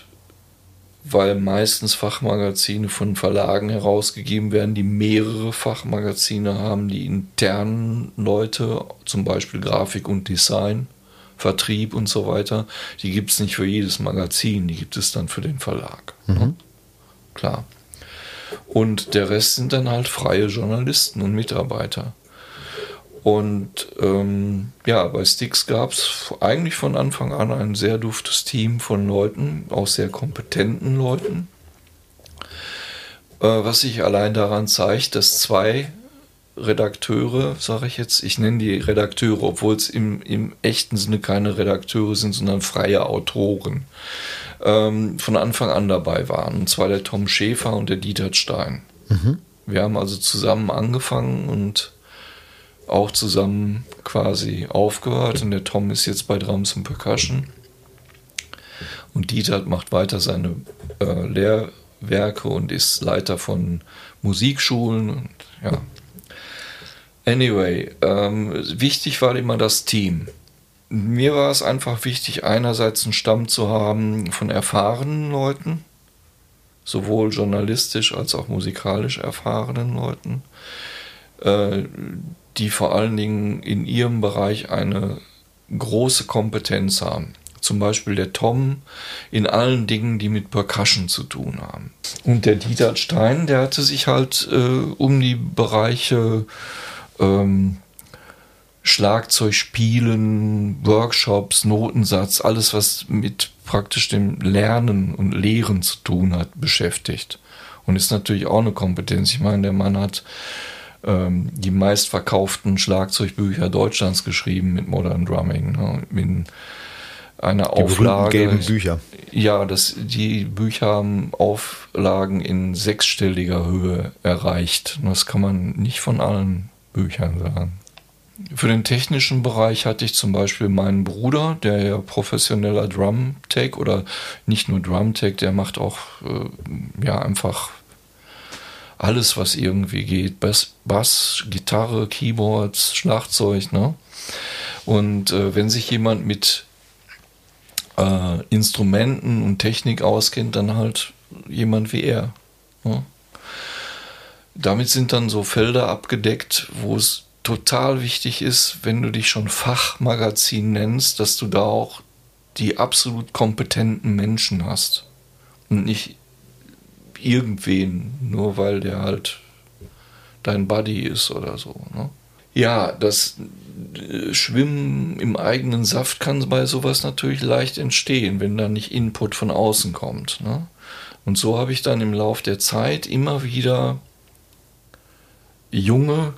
weil meistens Fachmagazine von Verlagen herausgegeben werden, die mehrere Fachmagazine haben, die internen Leute, zum Beispiel Grafik und Design, Vertrieb und so weiter, die gibt es nicht für jedes Magazin, die gibt es dann für den Verlag. Mhm. Klar. Und der Rest sind dann halt freie Journalisten und Mitarbeiter. Und ähm, ja, bei Sticks gab es eigentlich von Anfang an ein sehr duftes Team von Leuten, auch sehr kompetenten Leuten. Äh, was sich allein daran zeigt, dass zwei Redakteure, sage ich jetzt, ich nenne die Redakteure, obwohl es im, im echten Sinne keine Redakteure sind, sondern freie Autoren, ähm, von Anfang an dabei waren. Und zwar der Tom Schäfer und der Dieter Stein. Mhm. Wir haben also zusammen angefangen und auch zusammen quasi aufgehört. Und der Tom ist jetzt bei Drums und Percussion. Und Dieter macht weiter seine äh, Lehrwerke und ist Leiter von Musikschulen. Und ja, Anyway, ähm, wichtig war immer das Team. Mir war es einfach wichtig, einerseits einen Stamm zu haben von erfahrenen Leuten, sowohl journalistisch als auch musikalisch erfahrenen Leuten, äh, die vor allen Dingen in ihrem Bereich eine große Kompetenz haben. Zum Beispiel der Tom in allen Dingen, die mit Percussion zu tun haben. Und der Dieter Stein, der hatte sich halt äh, um die Bereiche ähm, Schlagzeug spielen, Workshops, Notensatz, alles was mit praktisch dem Lernen und Lehren zu tun hat, beschäftigt. Und ist natürlich auch eine Kompetenz. Ich meine, der Mann hat ähm, die meistverkauften Schlagzeugbücher Deutschlands geschrieben mit Modern Drumming. Ne? Mit einer die Auflage. gelben Bücher. Ja, das, die Bücher haben Auflagen in sechsstelliger Höhe erreicht. Das kann man nicht von allen Büchern sagen. Für den technischen Bereich hatte ich zum Beispiel meinen Bruder, der ja professioneller Drum-Tech oder nicht nur Drum-Tech, der macht auch äh, ja einfach alles, was irgendwie geht. Bass, Bass Gitarre, Keyboards, Schlagzeug. Ne? Und äh, wenn sich jemand mit äh, Instrumenten und Technik auskennt, dann halt jemand wie er. Ne? Damit sind dann so Felder abgedeckt, wo es total wichtig ist, wenn du dich schon Fachmagazin nennst, dass du da auch die absolut kompetenten Menschen hast. Und nicht irgendwen, nur weil der halt dein Buddy ist oder so. Ne? Ja, das äh, Schwimmen im eigenen Saft kann bei sowas natürlich leicht entstehen, wenn da nicht Input von außen kommt. Ne? Und so habe ich dann im Lauf der Zeit immer wieder junge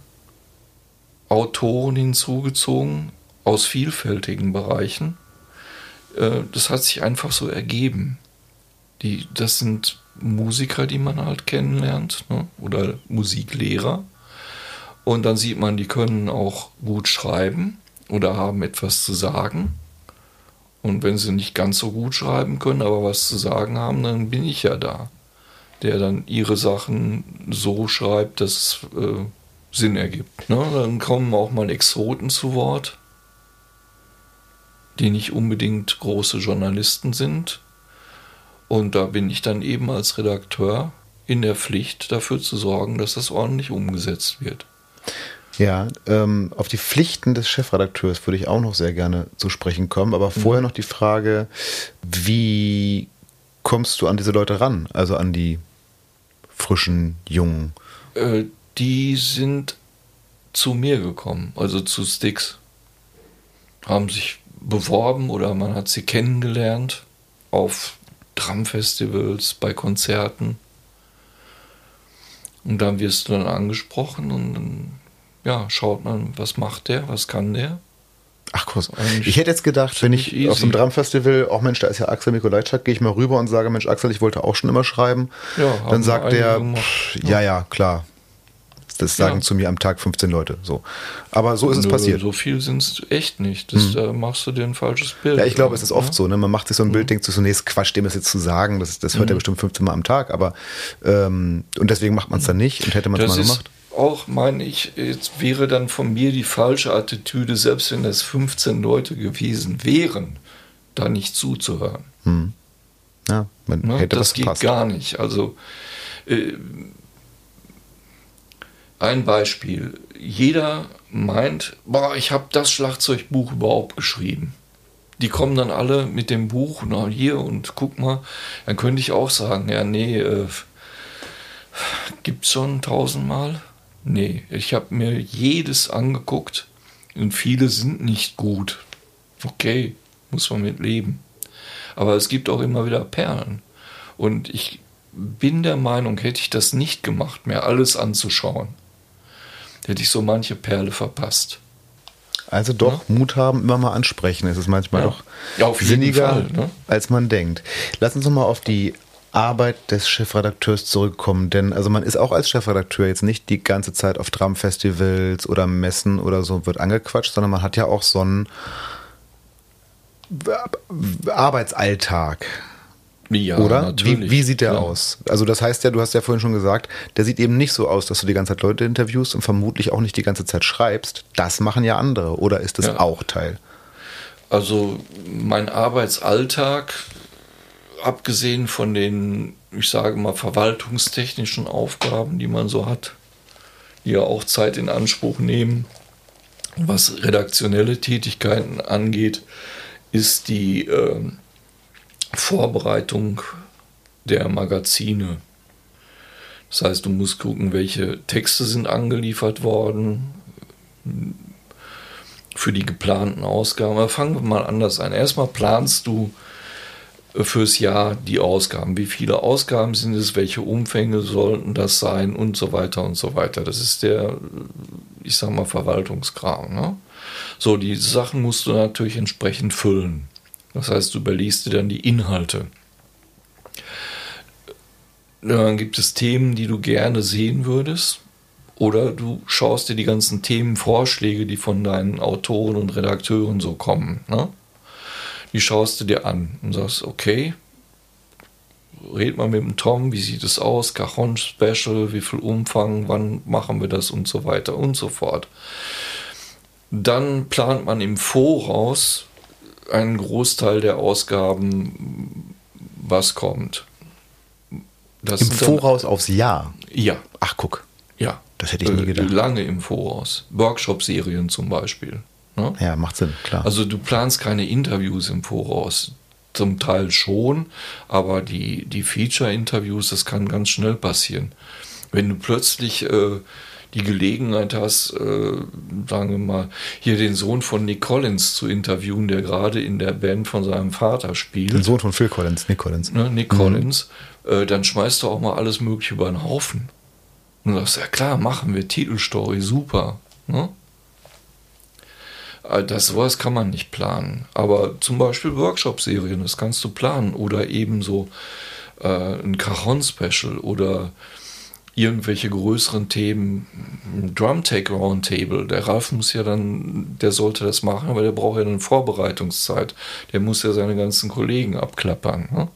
Autoren hinzugezogen aus vielfältigen Bereichen. Äh, das hat sich einfach so ergeben. Die, das sind Musiker, die man halt kennenlernt, ne? oder Musiklehrer. Und dann sieht man, die können auch gut schreiben oder haben etwas zu sagen. Und wenn sie nicht ganz so gut schreiben können, aber was zu sagen haben, dann bin ich ja da, der dann ihre Sachen so schreibt, dass es äh, Sinn ergibt. Ne? Dann kommen auch mal Exoten zu Wort, die nicht unbedingt große Journalisten sind. Und da bin ich dann eben als Redakteur in der Pflicht, dafür zu sorgen, dass das ordentlich umgesetzt wird. Ja, ähm, auf die Pflichten des Chefredakteurs würde ich auch noch sehr gerne zu sprechen kommen. Aber vorher noch die Frage, wie kommst du an diese Leute ran? Also an die frischen, jungen? Äh, die sind zu mir gekommen, also zu Sticks. Haben sich beworben oder man hat sie kennengelernt auf Drumfestivals, bei Konzerten. Und dann wirst du dann angesprochen und dann ja, schaut man, was macht der, was kann der. Ach kurz. Ich hätte jetzt gedacht, wenn ich easy. auf dem Drumfestival, auch Mensch, da ist ja Axel Mikolajczak, gehe ich mal rüber und sage, Mensch, Axel, ich wollte auch schon immer schreiben. Ja, dann sagt der, pff, ja, ja, klar, das sagen ja. zu mir am Tag 15 Leute. So. Aber so ist Nö, es passiert. So viel sind es echt nicht. Das, hm. Da machst du dir ein falsches Bild. Ja, ich glaube, es ist oft ja? so. Ne? Man macht sich so ein Bild, hm. denkt so zunächst, Quatsch, dem ist jetzt zu sagen. Das, das hört hm. er bestimmt 15 Mal am Tag. Aber ähm, und deswegen macht man es dann nicht und hätte man es mal gemacht. Auch meine ich, jetzt wäre dann von mir die falsche Attitüde, selbst wenn es 15 Leute gewesen wären, da nicht zuzuhören. Hm. Ja, man ne? hätte das geht passt. gar nicht. Also äh, ein Beispiel. Jeder meint, boah, ich habe das Schlagzeugbuch überhaupt geschrieben. Die kommen dann alle mit dem Buch, na hier und guck mal, dann könnte ich auch sagen, ja, nee, äh, gibt's schon tausendmal? Nee, ich habe mir jedes angeguckt und viele sind nicht gut. Okay, muss man mit leben. Aber es gibt auch immer wieder Perlen. Und ich bin der Meinung, hätte ich das nicht gemacht, mir alles anzuschauen, hätte ich so manche Perle verpasst. Also doch ja? Mut haben, immer mal ansprechen. Es ist manchmal ja. doch ja, sinniger, Fall, ne? als man denkt. Lass uns noch mal auf die Arbeit des Chefredakteurs zurückkommen, denn also man ist auch als Chefredakteur jetzt nicht die ganze Zeit auf Drumfestivals oder Messen oder so wird angequatscht, sondern man hat ja auch so einen Arbeitsalltag. Ja, Oder? Natürlich. Wie, wie sieht der ja. aus? Also das heißt ja, du hast ja vorhin schon gesagt, der sieht eben nicht so aus, dass du die ganze Zeit Leute interviewst und vermutlich auch nicht die ganze Zeit schreibst. Das machen ja andere. Oder ist das ja. auch Teil? Also mein Arbeitsalltag, abgesehen von den, ich sage mal, verwaltungstechnischen Aufgaben, die man so hat, die ja auch Zeit in Anspruch nehmen, was redaktionelle Tätigkeiten angeht, ist die äh, Vorbereitung der Magazine. Das heißt, du musst gucken, welche Texte sind angeliefert worden für die geplanten Ausgaben. Aber fangen wir mal anders an. Erstmal planst du fürs Jahr die Ausgaben. Wie viele Ausgaben sind es? Welche Umfänge sollten das sein? Und so weiter und so weiter. Das ist der, ich sag mal, Verwaltungskram. Ne? So, die Sachen musst du natürlich entsprechend füllen. Das heißt, du überliest dir dann die Inhalte. Dann gibt es Themen, die du gerne sehen würdest. Oder du schaust dir die ganzen Themenvorschläge, die von deinen Autoren und Redakteuren so kommen. Ne? Die schaust du dir an und sagst, okay, red mal mit dem Tom, wie sieht es aus, Cajon Special, wie viel Umfang, wann machen wir das und so weiter und so fort. Dann plant man im Voraus einen Großteil der Ausgaben, was kommt. Das Im Voraus dann, aufs Jahr? Ja. Ach, guck. Ja. Das hätte ich nie äh, gedacht. Lange im Voraus. Workshop-Serien zum Beispiel. Ne? Ja, macht Sinn, klar. Also du planst keine Interviews im Voraus. Zum Teil schon, aber die, die Feature-Interviews, das kann ganz schnell passieren. Wenn du plötzlich äh, die Gelegenheit hast, äh, sagen wir mal, hier den Sohn von Nick Collins zu interviewen, der gerade in der Band von seinem Vater spielt. Den Sohn von Phil Collins, Nick Collins. Ne, Nick mhm. Collins, äh, dann schmeißt du auch mal alles Mögliche über den Haufen. Und sagst, ja klar, machen wir Titelstory, super. Ne? Das sowas kann man nicht planen. Aber zum Beispiel Workshop-Serien, das kannst du planen. Oder ebenso äh, ein Cajon-Special oder irgendwelche größeren Themen, Drum Take Roundtable. Der Ralf muss ja dann, der sollte das machen, aber der braucht ja eine Vorbereitungszeit. Der muss ja seine ganzen Kollegen abklappern. Ne?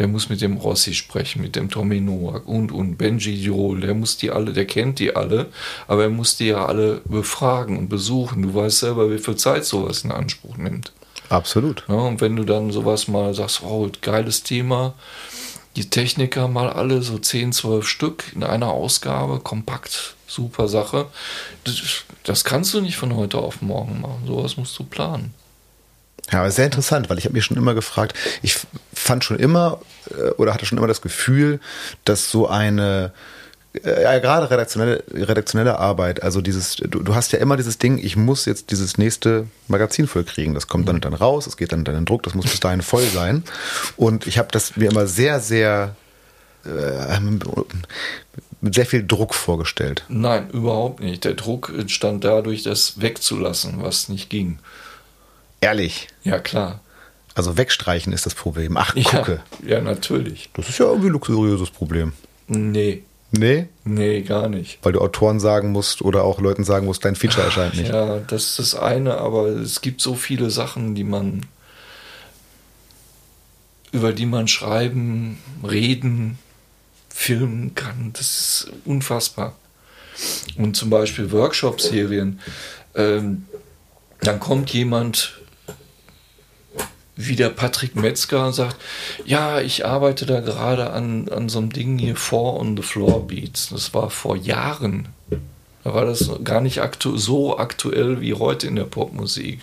Der muss mit dem Rossi sprechen, mit dem Tommy Noack und, und Benji Diol, der muss die alle, der kennt die alle, aber er muss die ja alle befragen und besuchen. Du weißt selber, wie viel Zeit sowas in Anspruch nimmt. Absolut. Ja, und wenn du dann sowas mal sagst, wow, geiles Thema, die Techniker mal alle so 10, 12 Stück in einer Ausgabe, kompakt, super Sache. Das, das kannst du nicht von heute auf morgen machen. Sowas musst du planen. Ja, aber sehr interessant, weil ich habe mir schon immer gefragt, ich fand schon immer äh, oder hatte schon immer das Gefühl, dass so eine äh, ja, gerade redaktionelle, redaktionelle Arbeit, also dieses, du, du, hast ja immer dieses Ding, ich muss jetzt dieses nächste Magazin vollkriegen. Das kommt dann und dann raus, es geht dann in den Druck, das muss bis dahin voll sein. Und ich habe das mir immer sehr, sehr äh, mit sehr viel Druck vorgestellt. Nein, überhaupt nicht. Der Druck entstand dadurch, das wegzulassen, was nicht ging. Ehrlich? Ja, klar. Also wegstreichen ist das Problem. Ach, gucke. Ja, ja, natürlich. Das ist ja irgendwie ein luxuriöses Problem. Nee. Nee? Nee, gar nicht. Weil du Autoren sagen musst oder auch Leuten sagen musst, dein Feature erscheint nicht. Ja, das ist das eine, aber es gibt so viele Sachen, die man über die man schreiben, reden, filmen kann. Das ist unfassbar. Und zum Beispiel Workshop-Serien. Ähm, dann kommt jemand wie der Patrick Metzger sagt, ja, ich arbeite da gerade an, an so einem Ding hier, Four on the Floor Beats. Das war vor Jahren. Da war das gar nicht aktu so aktuell wie heute in der Popmusik.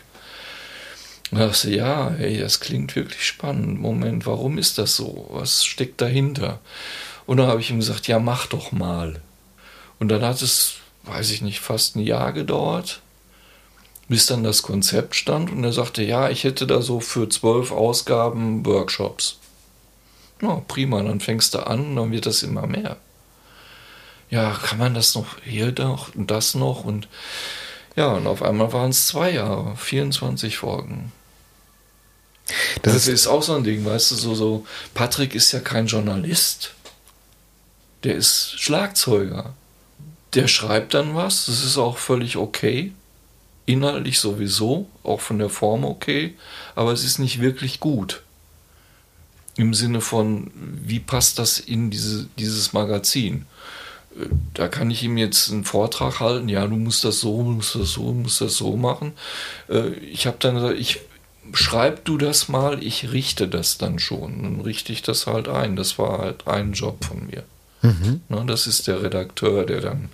Und da dachte ich, ja, ey, das klingt wirklich spannend. Moment, warum ist das so? Was steckt dahinter? Und dann habe ich ihm gesagt, ja, mach doch mal. Und dann hat es, weiß ich nicht, fast ein Jahr gedauert bis dann das Konzept stand und er sagte, ja, ich hätte da so für zwölf Ausgaben Workshops. Ja, prima, dann fängst du an und dann wird das immer mehr. Ja, kann man das noch hier noch und das noch und ja, und auf einmal waren es zwei Jahre, 24 Folgen. Das, das ist, ist auch so ein Ding, weißt du, so, so, Patrick ist ja kein Journalist. Der ist Schlagzeuger. Der schreibt dann was, das ist auch völlig okay inhaltlich sowieso, auch von der Form okay, aber es ist nicht wirklich gut. Im Sinne von, wie passt das in diese, dieses Magazin? Äh, da kann ich ihm jetzt einen Vortrag halten, ja, du musst das so, du musst das so, du musst das so machen. Äh, ich habe dann gesagt, ich schreib du das mal, ich richte das dann schon. Dann richte ich das halt ein. Das war halt ein Job von mir. Mhm. Das ist der Redakteur, der dann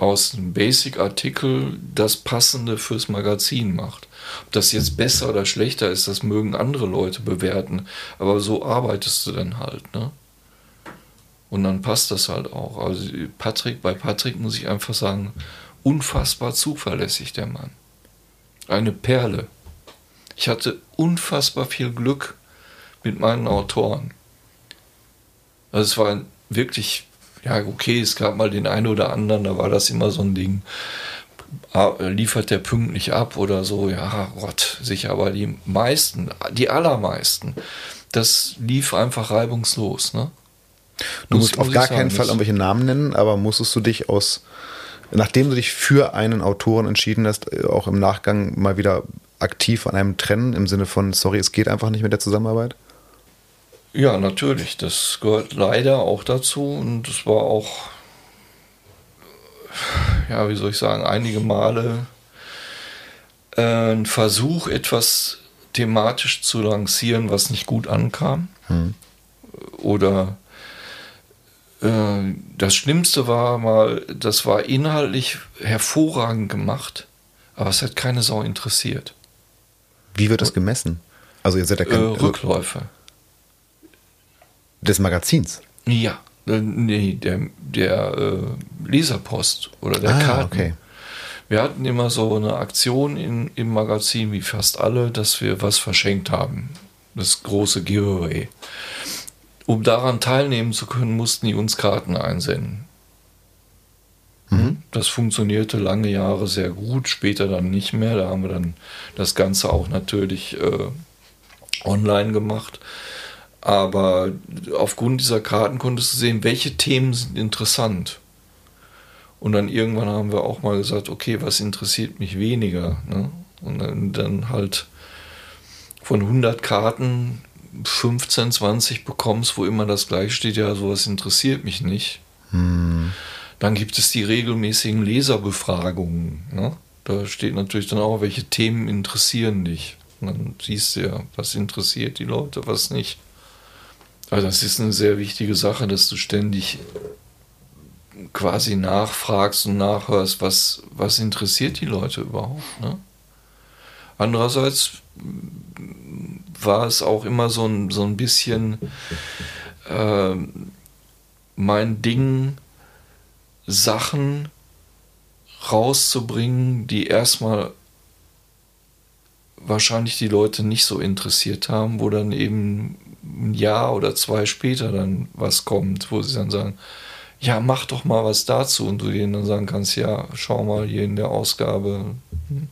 aus einem Basic-Artikel das Passende fürs Magazin macht. Ob das jetzt besser oder schlechter ist, das mögen andere Leute bewerten. Aber so arbeitest du dann halt, ne? Und dann passt das halt auch. Also Patrick, bei Patrick muss ich einfach sagen, unfassbar zuverlässig der Mann. Eine Perle. Ich hatte unfassbar viel Glück mit meinen Autoren. Also es war wirklich, ja okay, es gab mal den einen oder anderen, da war das immer so ein Ding. Ah, liefert der pünktlich ab oder so, ja Gott, sicher, aber die meisten, die allermeisten, das lief einfach reibungslos, ne? Du musst auf gar keinen Fall irgendwelche Namen nennen, aber musstest du dich aus, nachdem du dich für einen Autoren entschieden hast, äh, auch im Nachgang mal wieder aktiv an einem trennen, im Sinne von, sorry, es geht einfach nicht mit der Zusammenarbeit? Ja, natürlich. Das gehört leider auch dazu und es war auch, ja, wie soll ich sagen, einige Male äh, ein Versuch, etwas thematisch zu lancieren, was nicht gut ankam. Hm. Oder äh, das Schlimmste war mal, das war inhaltlich hervorragend gemacht, aber es hat keine Sau interessiert. Wie wird das gemessen? Also ihr seid ja kein, äh, Rückläufe. Des Magazins? Ja, äh, nee, der, der äh, Leserpost oder der ah, Karten. Okay. Wir hatten immer so eine Aktion in, im Magazin, wie fast alle, dass wir was verschenkt haben. Das große Giveaway. Um daran teilnehmen zu können, mussten die uns Karten einsenden. Mhm. Das funktionierte lange Jahre sehr gut, später dann nicht mehr. Da haben wir dann das Ganze auch natürlich äh, online gemacht. Aber aufgrund dieser Karten konntest du sehen, welche Themen sind interessant. Und dann irgendwann haben wir auch mal gesagt, okay, was interessiert mich weniger? Ne? Und dann, dann halt von 100 Karten 15, 20 bekommst, wo immer das gleich steht, ja, sowas interessiert mich nicht. Hm. Dann gibt es die regelmäßigen Leserbefragungen. Ne? Da steht natürlich dann auch, welche Themen interessieren dich. Und dann siehst du ja, was interessiert die Leute, was nicht. Also das ist eine sehr wichtige Sache, dass du ständig quasi nachfragst und nachhörst, was, was interessiert die Leute überhaupt. Ne? Andererseits war es auch immer so ein, so ein bisschen äh, mein Ding, Sachen rauszubringen, die erstmal wahrscheinlich die Leute nicht so interessiert haben, wo dann eben ein Jahr oder zwei später dann was kommt, wo sie dann sagen, ja, mach doch mal was dazu und du denen dann sagen kannst, ja, schau mal hier in der Ausgabe. Hm.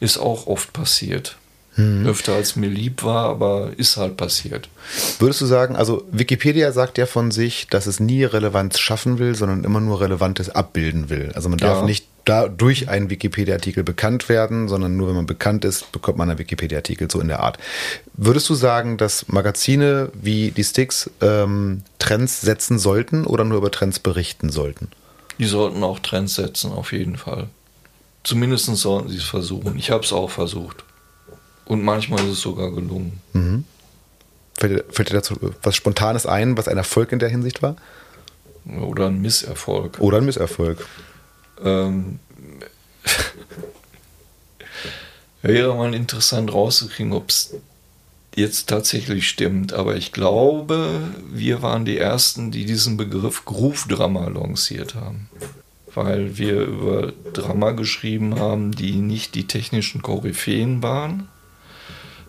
Ist auch oft passiert. Hm. Öfter als mir lieb war, aber ist halt passiert. Würdest du sagen, also Wikipedia sagt ja von sich, dass es nie Relevanz schaffen will, sondern immer nur Relevantes abbilden will. Also man darf ja. nicht da durch einen Wikipedia-Artikel bekannt werden, sondern nur wenn man bekannt ist, bekommt man einen Wikipedia-Artikel, so in der Art. Würdest du sagen, dass Magazine wie die Sticks ähm, Trends setzen sollten oder nur über Trends berichten sollten? Die sollten auch Trends setzen, auf jeden Fall. Zumindest sollten sie es versuchen. Ich habe es auch versucht. Und manchmal ist es sogar gelungen. Mhm. Fällt, dir, fällt dir dazu was Spontanes ein, was ein Erfolg in der Hinsicht war? Oder ein Misserfolg. Oder ein Misserfolg. Ähm, wäre mal interessant rauszukriegen, ob es jetzt tatsächlich stimmt. Aber ich glaube, wir waren die Ersten, die diesen Begriff Groove-Drama lanciert haben. Weil wir über Drama geschrieben haben, die nicht die technischen Koryphäen waren,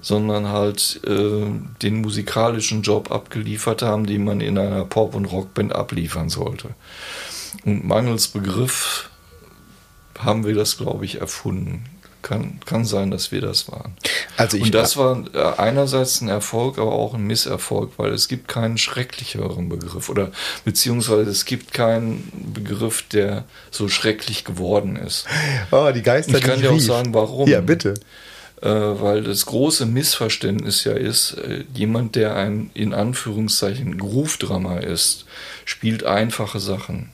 sondern halt äh, den musikalischen Job abgeliefert haben, den man in einer Pop- und Rockband abliefern sollte. Und mangels Begriff haben wir das, glaube ich, erfunden. Kann, kann sein, dass wir das waren. Also und das war äh, einerseits ein Erfolg, aber auch ein Misserfolg, weil es gibt keinen schrecklicheren Begriff oder beziehungsweise es gibt keinen Begriff, der so schrecklich geworden ist. Oh, die Geister. Ich kann dir auch sagen, warum. Ja, bitte äh, weil das große Missverständnis ja ist, äh, jemand, der ein in Anführungszeichen Groove-Drama ist, spielt einfache Sachen.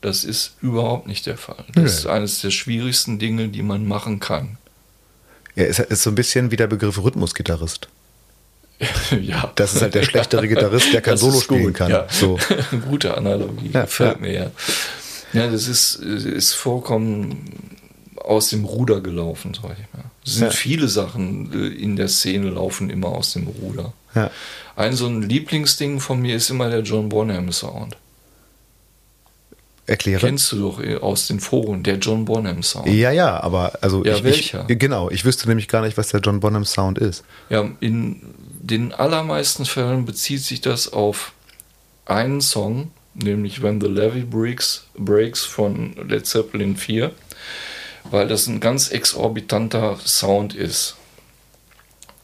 Das ist überhaupt nicht der Fall. Das ja. ist eines der schwierigsten Dinge, die man machen kann. Ja, ist, ist so ein bisschen wie der Begriff Rhythmusgitarrist. [LAUGHS] ja. Das ist halt der schlechtere [LAUGHS] Gitarrist, der kein das Solo spielen kann. Ja. So. [LAUGHS] Gute Analogie, ja, gefällt mir ja. Ja, das ist, ist vollkommen aus dem Ruder gelaufen, sag ich mal. Es sind ja. viele Sachen äh, in der Szene laufen immer aus dem Ruder. Ja. Ein so ein Lieblingsding von mir ist immer der John Bonham Sound. Erkläre. Kennst du doch äh, aus den Foren, der John Bonham Sound. Ja, ja, aber also ja, ich, welcher? Ich, genau, ich wüsste nämlich gar nicht, was der John Bonham Sound ist. Ja, in den allermeisten Fällen bezieht sich das auf einen Song, nämlich When the Levy Breaks, Breaks von Led Zeppelin 4, weil das ein ganz exorbitanter Sound ist.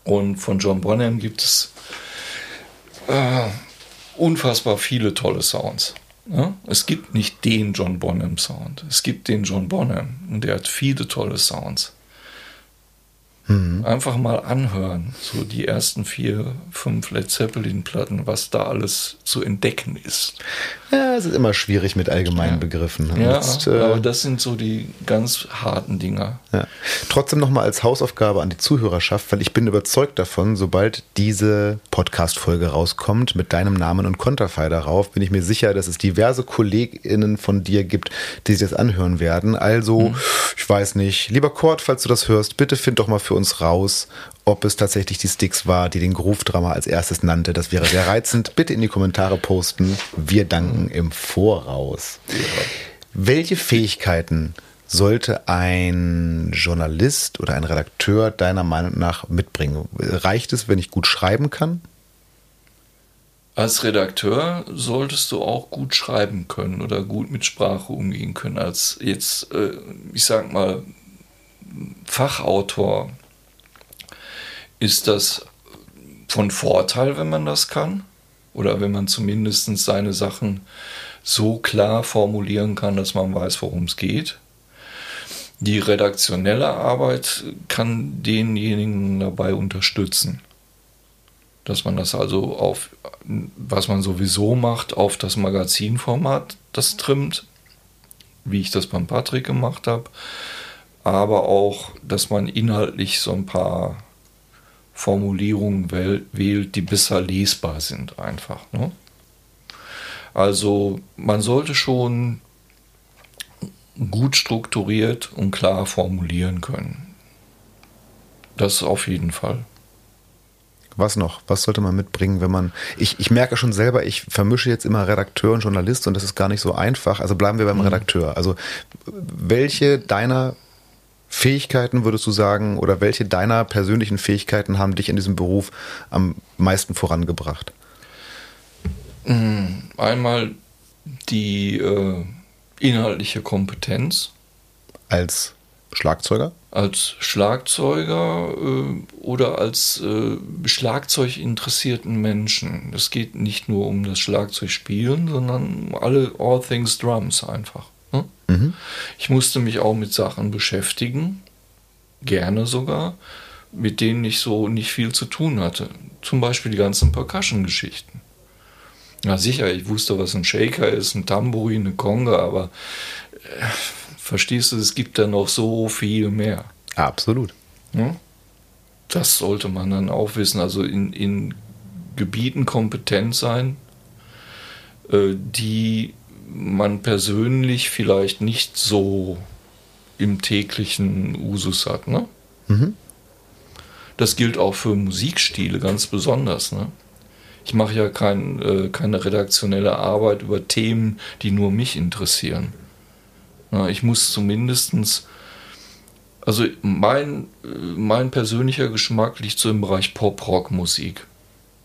Und von John Bonham gibt es äh, unfassbar viele tolle Sounds. Ja? Es gibt nicht den John Bonham Sound. Es gibt den John Bonham und der hat viele tolle Sounds. Mhm. Einfach mal anhören, so die ersten vier, fünf Led Zeppelin-Platten, was da alles zu entdecken ist. Ja, es ist immer schwierig mit allgemeinen ja. Begriffen. Ja, Jetzt, äh, aber das sind so die ganz harten Dinger. Ja. Trotzdem nochmal als Hausaufgabe an die Zuhörerschaft, weil ich bin überzeugt davon, sobald diese Podcast-Folge rauskommt mit deinem Namen und Konterfei darauf, bin ich mir sicher, dass es diverse KollegInnen von dir gibt, die sich das anhören werden. Also, mhm. ich weiß nicht, lieber Kurt, falls du das hörst, bitte find doch mal für uns raus, ob es tatsächlich die Sticks war, die den Groove-Drama als erstes nannte. Das wäre sehr reizend. Bitte in die Kommentare posten. Wir danken im Voraus. Ja. Welche Fähigkeiten sollte ein Journalist oder ein Redakteur deiner Meinung nach mitbringen? Reicht es, wenn ich gut schreiben kann? Als Redakteur solltest du auch gut schreiben können oder gut mit Sprache umgehen können. Als jetzt, äh, ich sag mal, Fachautor ist das von Vorteil, wenn man das kann? Oder wenn man zumindest seine Sachen so klar formulieren kann, dass man weiß, worum es geht? Die redaktionelle Arbeit kann denjenigen dabei unterstützen. Dass man das also auf, was man sowieso macht, auf das Magazinformat das trimmt, wie ich das beim Patrick gemacht habe. Aber auch, dass man inhaltlich so ein paar Formulierungen wählt, die besser lesbar sind einfach. Ne? Also man sollte schon gut strukturiert und klar formulieren können. Das auf jeden Fall. Was noch? Was sollte man mitbringen, wenn man. Ich, ich merke schon selber, ich vermische jetzt immer Redakteur und Journalist und das ist gar nicht so einfach. Also bleiben wir beim mhm. Redakteur. Also welche deiner Fähigkeiten würdest du sagen oder welche deiner persönlichen Fähigkeiten haben dich in diesem Beruf am meisten vorangebracht? Mm, einmal die äh, inhaltliche Kompetenz. Als Schlagzeuger? Als Schlagzeuger äh, oder als äh, Schlagzeuginteressierten Menschen. Es geht nicht nur um das Schlagzeugspielen, sondern alle All Things Drums einfach. Ne? Mhm. Ich musste mich auch mit Sachen beschäftigen, gerne sogar, mit denen ich so nicht viel zu tun hatte. Zum Beispiel die ganzen Percussion-Geschichten. Ja, sicher, ich wusste, was ein Shaker ist, ein Tambourin, eine Conga, aber äh, verstehst du, es gibt da noch so viel mehr. Absolut. Ja? Das sollte man dann auch wissen. Also in, in Gebieten kompetent sein, äh, die man persönlich vielleicht nicht so im täglichen Usus hat. Ne? Mhm. Das gilt auch für Musikstile ganz besonders. Ne? Ich mache ja kein, äh, keine redaktionelle Arbeit über Themen, die nur mich interessieren. Na, ich muss zumindestens also mein, äh, mein persönlicher Geschmack liegt so im Bereich Pop-Rock-Musik.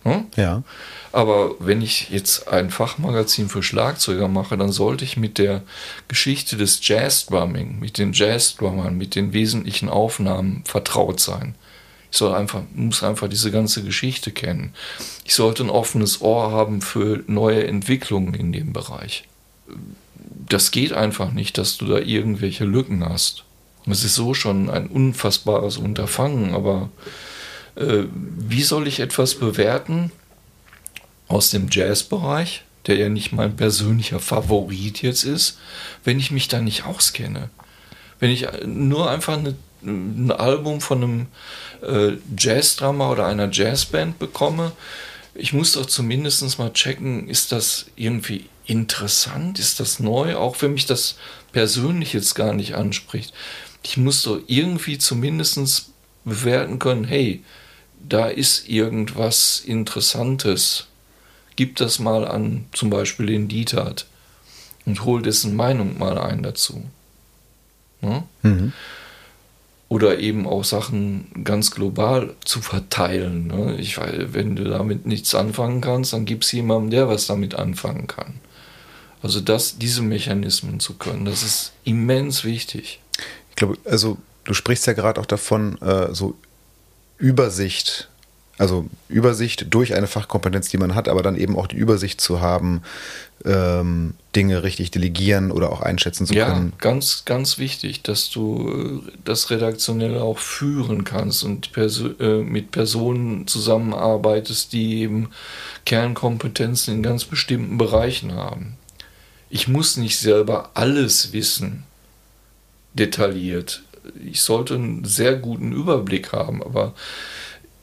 Hm? Ja. Aber wenn ich jetzt ein Fachmagazin für Schlagzeuger mache, dann sollte ich mit der Geschichte des Jazz-Drumming, mit den Jazz-Drummern, mit den wesentlichen Aufnahmen vertraut sein. Ich soll einfach, muss einfach diese ganze Geschichte kennen. Ich sollte ein offenes Ohr haben für neue Entwicklungen in dem Bereich. Das geht einfach nicht, dass du da irgendwelche Lücken hast. Es ist so schon ein unfassbares Unterfangen, aber äh, wie soll ich etwas bewerten aus dem Jazzbereich, der ja nicht mein persönlicher Favorit jetzt ist, wenn ich mich da nicht auskenne? Wenn ich nur einfach eine, ein Album von einem äh, Jazzdrama oder einer Jazzband bekomme, ich muss doch zumindest mal checken, ist das irgendwie interessant? Ist das neu? Auch wenn mich das persönlich jetzt gar nicht anspricht. Ich muss doch irgendwie zumindest bewerten können, hey, da ist irgendwas Interessantes. Gib das mal an zum Beispiel den Dietat und hol dessen Meinung mal ein dazu. Ne? Mhm. Oder eben auch Sachen ganz global zu verteilen. Ne? Ich weiß, wenn du damit nichts anfangen kannst, dann gib es jemandem, der was damit anfangen kann. Also das, diese Mechanismen zu können, das ist immens wichtig. Ich glaube, also du sprichst ja gerade auch davon, äh, so Übersicht, also Übersicht durch eine Fachkompetenz, die man hat, aber dann eben auch die Übersicht zu haben, ähm, Dinge richtig delegieren oder auch einschätzen zu ja, können. Ja, ganz, ganz wichtig, dass du äh, das Redaktionelle auch führen kannst und Perso äh, mit Personen zusammenarbeitest, die eben Kernkompetenzen in ganz bestimmten Bereichen haben. Ich muss nicht selber alles wissen, detailliert ich sollte einen sehr guten Überblick haben, aber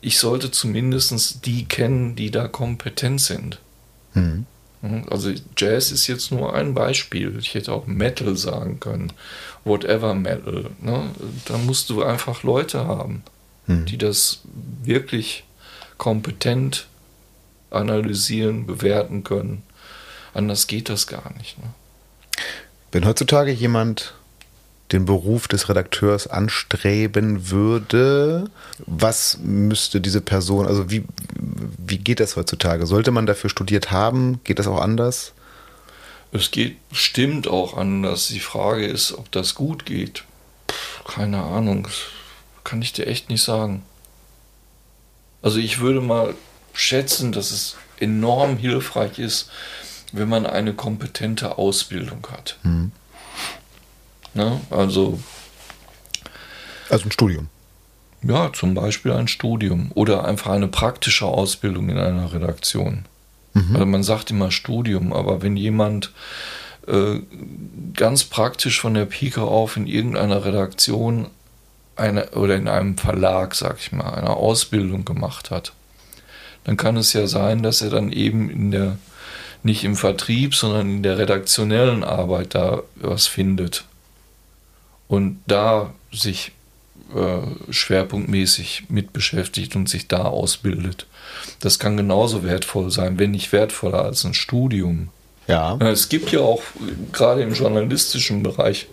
ich sollte zumindest die kennen, die da kompetent sind. Mhm. Also Jazz ist jetzt nur ein Beispiel. Ich hätte auch Metal sagen können. Whatever Metal. Ne? Da musst du einfach Leute haben, mhm. die das wirklich kompetent analysieren, bewerten können. Anders geht das gar nicht. Ne? Wenn heutzutage jemand den Beruf des Redakteurs anstreben würde, was müsste diese Person, also wie, wie geht das heutzutage? Sollte man dafür studiert haben? Geht das auch anders? Es geht bestimmt auch anders. Die Frage ist, ob das gut geht. keine Ahnung. Kann ich dir echt nicht sagen. Also ich würde mal schätzen, dass es enorm hilfreich ist, wenn man eine kompetente Ausbildung hat. Hm. Ne? Also. Also ein Studium. Ja, zum Beispiel ein Studium oder einfach eine praktische Ausbildung in einer Redaktion. Mhm. Also man sagt immer Studium, aber wenn jemand äh, ganz praktisch von der Pike auf in irgendeiner Redaktion eine, oder in einem Verlag, sag ich mal, eine Ausbildung gemacht hat, dann kann es ja sein, dass er dann eben in der, nicht im Vertrieb, sondern in der redaktionellen Arbeit da was findet und da sich äh, schwerpunktmäßig mit beschäftigt und sich da ausbildet. Das kann genauso wertvoll sein, wenn nicht wertvoller als ein Studium. Ja. Es gibt ja auch gerade im journalistischen Bereich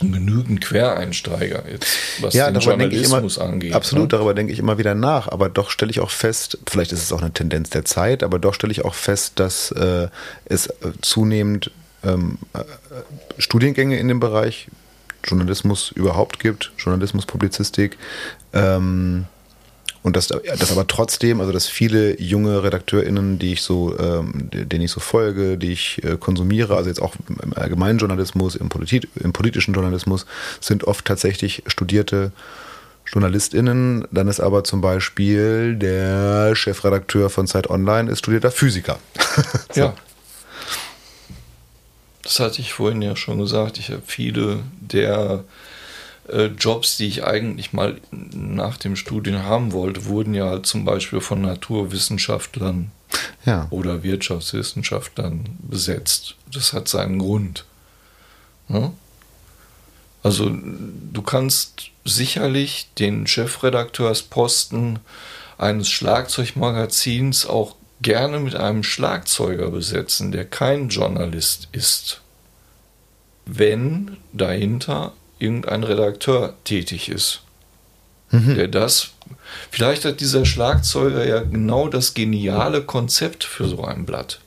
genügend Quereinsteiger jetzt, was ja, den Journalismus immer, angeht. Absolut, ne? darüber denke ich immer wieder nach. Aber doch stelle ich auch fest, vielleicht ist es auch eine Tendenz der Zeit, aber doch stelle ich auch fest, dass äh, es äh, zunehmend ähm, äh, Studiengänge in dem Bereich Journalismus überhaupt gibt, Journalismus, Publizistik. Ähm, und dass das aber trotzdem, also dass viele junge RedakteurInnen, die ich so, ähm, denen ich so folge, die ich äh, konsumiere, also jetzt auch im allgemeinen Journalismus, im, Polit im politischen Journalismus, sind oft tatsächlich studierte JournalistInnen. Dann ist aber zum Beispiel der Chefredakteur von Zeit Online ist studierter Physiker. [LAUGHS] so. Ja. Das hatte ich vorhin ja schon gesagt. Ich habe viele der äh, Jobs, die ich eigentlich mal nach dem Studium haben wollte, wurden ja halt zum Beispiel von Naturwissenschaftlern ja. oder Wirtschaftswissenschaftlern besetzt. Das hat seinen Grund. Ne? Also du kannst sicherlich den Chefredakteursposten eines Schlagzeugmagazins auch gerne mit einem Schlagzeuger besetzen, der kein Journalist ist, wenn dahinter irgendein Redakteur tätig ist, mhm. der das, vielleicht hat dieser Schlagzeuger ja genau das geniale Konzept für so ein Blatt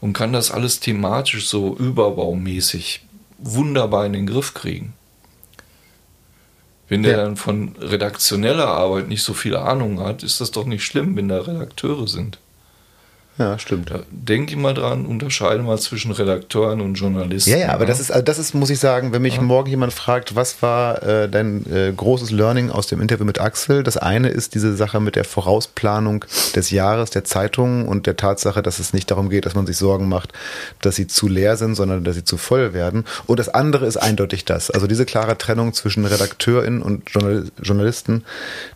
und kann das alles thematisch so überbaumäßig wunderbar in den Griff kriegen. Wenn der ja. dann von redaktioneller Arbeit nicht so viel Ahnung hat, ist das doch nicht schlimm, wenn da Redakteure sind. Ja, stimmt. Da denk immer dran, unterscheide mal zwischen Redakteuren und Journalisten. Ja, ja, aber ja. das ist, also das ist, muss ich sagen, wenn mich ja. morgen jemand fragt, was war äh, dein äh, großes Learning aus dem Interview mit Axel? Das eine ist diese Sache mit der Vorausplanung des Jahres der Zeitungen und der Tatsache, dass es nicht darum geht, dass man sich Sorgen macht, dass sie zu leer sind, sondern dass sie zu voll werden. Und das andere ist eindeutig das. Also diese klare Trennung zwischen RedakteurInnen und Journal Journalisten,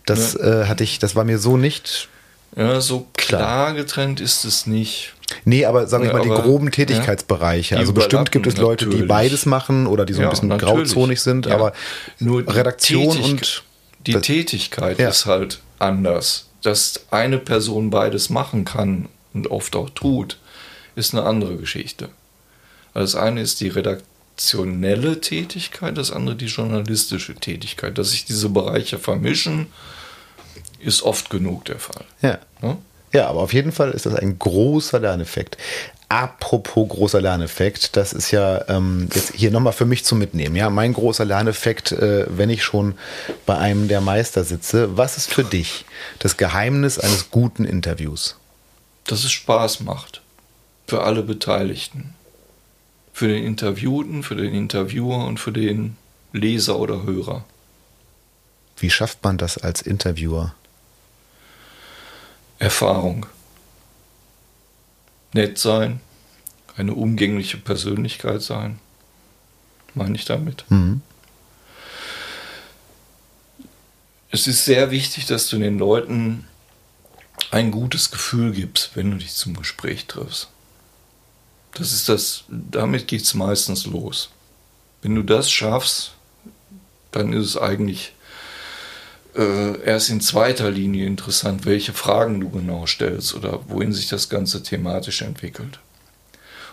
das ja. äh, hatte ich, das war mir so nicht ja, so klar getrennt ist es nicht. Nee, aber sagen wir Ja, mal die groben Tätigkeitsbereiche. Die also bestimmt gibt es Leute, die natürlich. beides machen oder die so ein Ja, bisschen natürlich. grauzonig sind, aber Nur die Redaktion Tätig- und Die Tätigkeit ist halt anders. Dass eine Person beides machen kann und oft auch tut, ist eine andere Geschichte. Also Das eine ist die redaktionelle Tätigkeit, das andere die journalistische Tätigkeit. Dass sich diese Bereiche vermischen, ist oft genug der Fall. ja. Ne? Ja, aber auf jeden Fall ist das ein großer Lerneffekt. Apropos großer Lerneffekt, das ist ja ähm, jetzt hier nochmal für mich zum Mitnehmen. Ja, mein großer Lerneffekt, äh, wenn ich schon bei einem der Meister sitze. Was ist für dich das Geheimnis eines guten Interviews? Dass es Spaß macht. Für alle Beteiligten. Für den Interviewten, für den Interviewer und für den Leser oder Hörer. Wie schafft man das als Interviewer? Erfahrung. Nett sein, eine umgängliche Persönlichkeit sein, meine ich damit. Mhm. Es ist sehr wichtig, dass du den Leuten ein gutes Gefühl gibst, wenn du dich zum Gespräch triffst. Das ist das, damit geht es meistens los. Wenn du das schaffst, dann ist es eigentlich äh, erst in zweiter Linie interessant, welche Fragen du genau stellst oder wohin sich das Ganze thematisch entwickelt.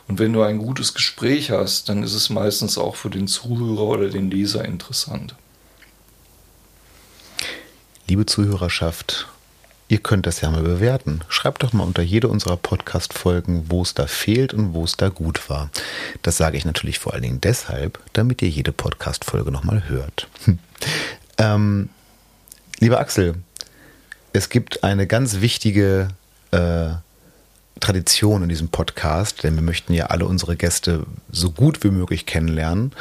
Und wenn du ein gutes Gespräch hast, dann ist es meistens auch für den Zuhörer oder den Leser interessant. Liebe Zuhörerschaft, ihr könnt das ja mal bewerten. Schreibt doch mal unter jede unserer Podcast-Folgen, wo es da fehlt und wo es da gut war. Das sage ich natürlich vor allen Dingen deshalb, damit ihr jede Podcast-Folge nochmal hört. [LAUGHS] ähm, lieber Axel, es gibt eine ganz wichtige äh, Tradition in diesem Podcast, denn wir möchten ja alle unsere Gäste so gut wie möglich kennenlernen.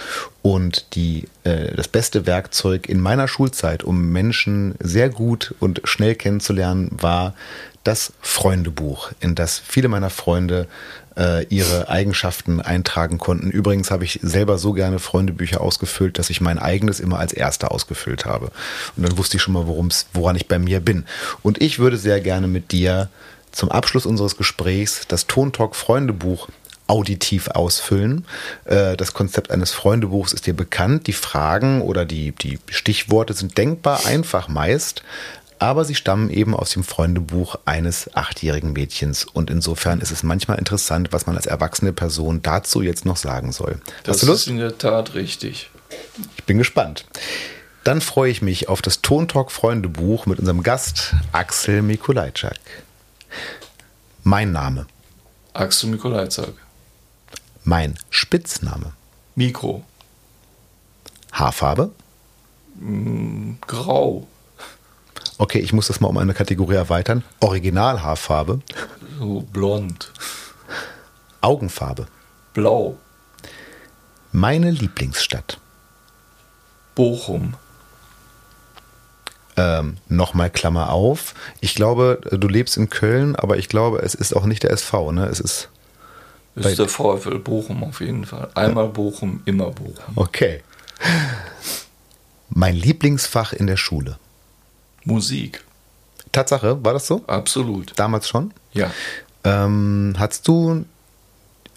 Und die, äh, das beste Werkzeug in meiner Schulzeit, um Menschen sehr gut und schnell kennenzulernen, war das Freundebuch, in das viele meiner Freunde äh, ihre Eigenschaften eintragen konnten. Übrigens habe ich selber so gerne Freundebücher ausgefüllt, dass ich mein eigenes immer als erster ausgefüllt habe. Und dann wusste ich schon mal, worum's, woran ich bei mir bin. Und ich würde sehr gerne mit dir zum Abschluss unseres Gesprächs das Tontalk Freundebuch auditiv ausfüllen. Äh, Das Konzept eines Freundebuchs ist dir bekannt. Die Fragen oder die, die Stichworte sind denkbar einfach meist, aber sie stammen eben aus dem Freundebuch eines achtjährigen Mädchens. Und insofern ist es manchmal interessant, was man als erwachsene Person dazu jetzt noch sagen soll. Das Hast du Lust? ist in der Tat richtig. Ich bin gespannt. Dann freue ich mich auf das Tontalk Freundebuch mit unserem Gast Axel Mikulajczak. Mein Name, Axel Mikolajczak. mein Spitzname, Mikro. Haarfarbe. Grau. Okay, ich muss das mal um eine Kategorie erweitern. Originalhaarfarbe, So blond. Augenfarbe. Blau. Meine Lieblingsstadt. Bochum. Ähm, Nochmal Klammer auf. Ich glaube, du lebst in Köln, aber ich glaube, es ist auch nicht der SV, ne? Es ist. Ist der VfL Bochum auf jeden Fall. Einmal Bochum, immer Bochum. Okay. Mein Lieblingsfach in der Schule. Musik. Tatsache, war das so? Absolut. Damals schon? Ja. Ähm, hast du,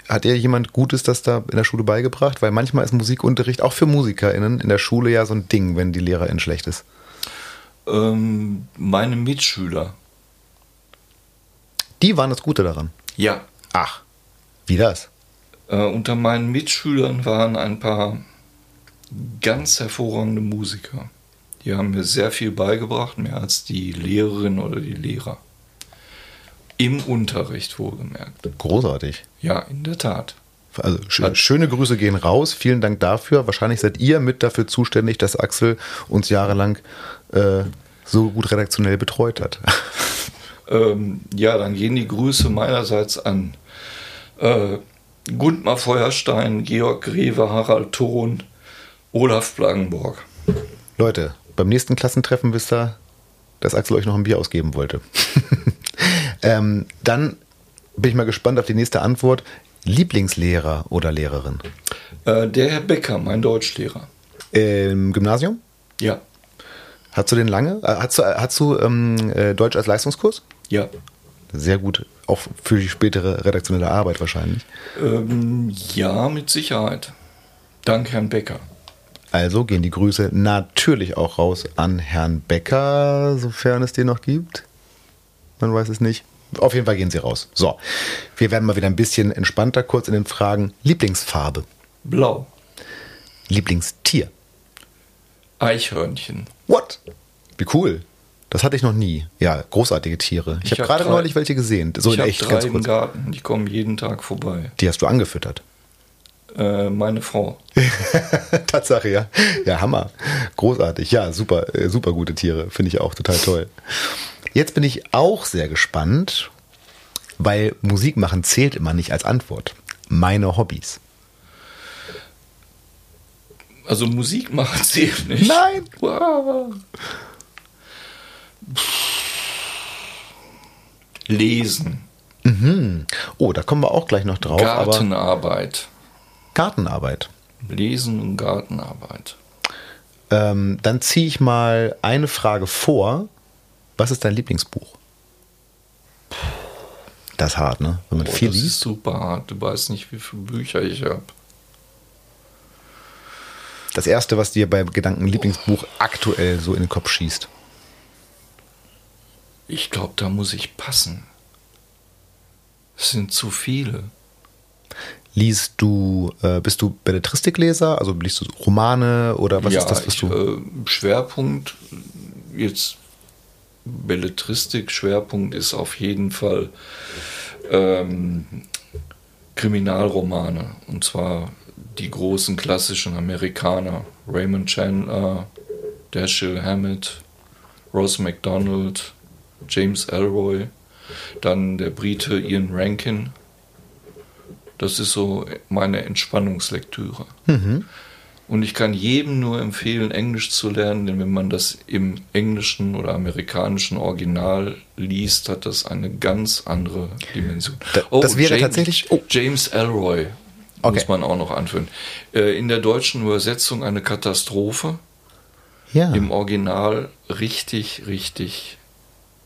hat dir jemand Gutes das da in der Schule beigebracht? Weil manchmal ist Musikunterricht auch für MusikerInnen in der Schule ja so ein Ding, wenn die Lehrerin schlecht ist. Ähm, meine Mitschüler. Die waren das Gute daran. Ja. Ach, wie das? Äh, unter meinen Mitschülern waren ein paar ganz hervorragende Musiker. Die haben mir sehr viel beigebracht, mehr als die Lehrerin oder die Lehrer. Im Unterricht wohlgemerkt. Großartig. Ja, in der Tat. Also sch schöne Grüße gehen raus. Vielen Dank dafür. Wahrscheinlich seid ihr mit dafür zuständig, dass Axel uns jahrelang äh, so gut redaktionell betreut hat. [LAUGHS] Ähm, ja, dann gehen die Grüße meinerseits an äh, Gundmar Feuerstein, Georg Greve, Harald Thon, Olaf Plagenborg. Leute, beim nächsten Klassentreffen wisst ihr, dass Axel euch noch ein Bier ausgeben wollte. [LAUGHS] ähm, dann bin ich mal gespannt auf die nächste Antwort. Lieblingslehrer oder Lehrerin? Äh, der Herr Becker, mein Deutschlehrer. Im Gymnasium? Ja, Hast du den lange? Äh, Hast du, hast du ähm, äh, Deutsch als Leistungskurs? ja. Sehr gut auch für die spätere redaktionelle Arbeit wahrscheinlich. Ähm, ja, mit Sicherheit. Dank Herrn Becker. Also gehen die Grüße natürlich auch raus an Herrn Becker, sofern es den noch gibt. Man weiß es nicht. Auf jeden Fall gehen sie raus. So, wir werden mal wieder ein bisschen entspannter kurz in den Fragen. Lieblingsfarbe. Blau. Lieblingstier. Eichhörnchen. What? Wie cool. Das hatte ich noch nie. Ja, großartige Tiere. Ich, Ich habe hab gerade neulich welche gesehen. So ich in habe echt, drei ganz im kurz. Garten. Die kommen jeden Tag vorbei. Die hast du angefüttert. Äh, meine Frau. [LAUGHS] Tatsache, ja. Ja, Hammer. Großartig. Ja, super, äh, super gute Tiere. Finde ich auch total toll. Jetzt bin ich auch sehr gespannt, weil Musik machen zählt immer nicht als Antwort. Meine Hobbys. Also Musik machen zählt nicht. Nein. Wow. Lesen. Oh, da kommen wir auch gleich noch drauf. Gartenarbeit. Gartenarbeit. Lesen und Gartenarbeit. Ähm, dann ziehe ich mal eine Frage vor. Was ist dein Lieblingsbuch? Das ist hart, ne? Wenn man Oh, viel das ist liest. super hart. Du weißt nicht, wie viele Bücher ich habe. Das erste, was dir beim Gedanken Lieblingsbuch aktuell so in den Kopf schießt. Ich glaube, da muss ich passen. Es sind zu viele. Liest du, äh, bist du Belletristikleser? Also liest du Romane oder was ja, ist das, was ich, du. Äh, Schwerpunkt jetzt Belletristik, Schwerpunkt ist auf jeden Fall ähm, Kriminalromane. Und zwar die großen klassischen Amerikaner. Raymond Chandler, Dashiell Hammett, Ross MacDonald, James Elroy, dann der Brite Ian Rankin. Das ist so meine Entspannungslektüre. Und ich kann jedem nur empfehlen, Englisch zu lernen, denn wenn man das im englischen oder amerikanischen Original liest, hat das eine ganz andere Dimension. Da- das wäre tatsächlich- oh. James Elroy Okay. muss man auch noch anführen. Äh, In der deutschen Übersetzung eine Katastrophe, ja. im Original richtig, richtig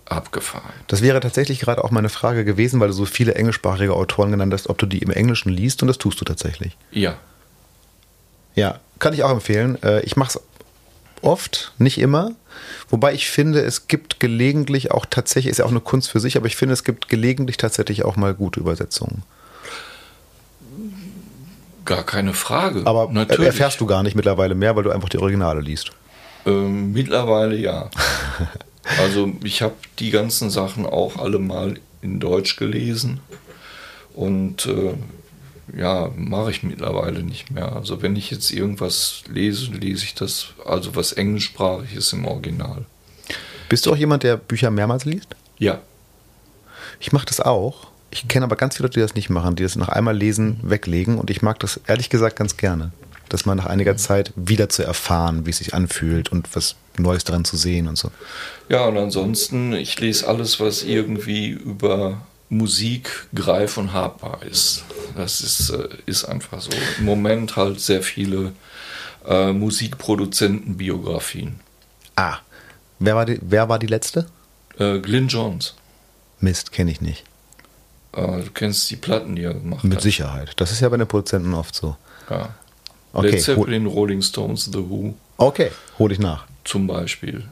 abgefahren. Das wäre tatsächlich gerade auch meine Frage gewesen, weil du so viele englischsprachige Autoren genannt hast, ob du die im Englischen liest und das tust du tatsächlich. Ja, Ja, kann ich auch empfehlen. Äh, Ich mache es oft, nicht immer. Wobei ich finde, es gibt gelegentlich auch tatsächlich, ist ja auch eine Kunst für sich, aber ich finde, es gibt gelegentlich tatsächlich auch mal gute Übersetzungen. gar keine Frage. Aber Natürlich. erfährst du gar nicht mittlerweile mehr, weil du einfach die Originale liest. Ähm, mittlerweile ja. [LAUGHS] Also ich habe die ganzen Sachen auch alle mal in Deutsch gelesen und äh, ja, mache ich mittlerweile nicht mehr. Also wenn ich jetzt irgendwas lese, lese ich das, also was englischsprachig ist im Original. Bist du auch jemand, der Bücher mehrmals liest? Ja, Ich mache das auch. Ich kenne aber ganz viele Leute, die das nicht machen, die das nach einmal lesen, weglegen. Und ich mag das ehrlich gesagt ganz gerne. Das mal nach einiger Zeit wieder zu erfahren, wie es sich anfühlt und was Neues daran zu sehen und so. ja und ansonsten, ich lese alles, was irgendwie über Musik greif und habbar ist. Das ist, äh, ist einfach so. Im Moment halt sehr viele äh, Musikproduzentenbiografien. Ah, wer war die, wer war die letzte? Äh, Glyn Johns. Mist, kenne ich nicht. Äh, du kennst die Platten, die er gemacht Mit hat. Sicherheit. Das ist ja bei den Produzenten oft so. Ja. Okay, Led Zeppelin, Rolling Stones, The Who Okay, hole ich nach. zum Beispiel.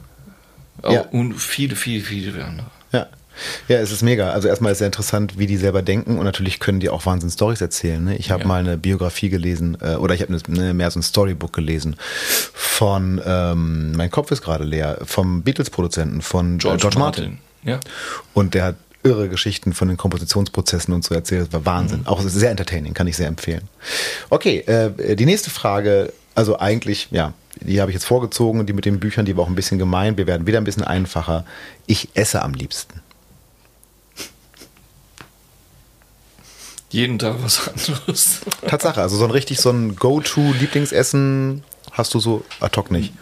Ja. Und viele, viele, viele andere. Ja. Ja, es ist mega. Also erstmal ist sehr interessant, wie die selber denken und natürlich können die auch Wahnsinn Stories erzählen. Ne? Ich habe Ja. mal eine Biografie gelesen äh, oder ich habe ne, mehr so ein Storybook gelesen von, ähm, mein Kopf ist gerade leer, vom Beatles-Produzenten von George, George Martin. Ja. Und der hat irre Geschichten von den Kompositionsprozessen und so erzählt. Das war Wahnsinn. Mhm. Auch sehr entertaining, kann ich sehr empfehlen. Okay, äh, die nächste Frage, also eigentlich, ja, die habe ich jetzt vorgezogen, die mit den Büchern, die war auch ein bisschen gemein. Wir werden wieder ein bisschen einfacher. Ich esse am liebsten. Jeden Tag was anderes. Tatsache, also so ein richtig so ein Go-To-Lieblingsessen hast du so ad hoc nicht.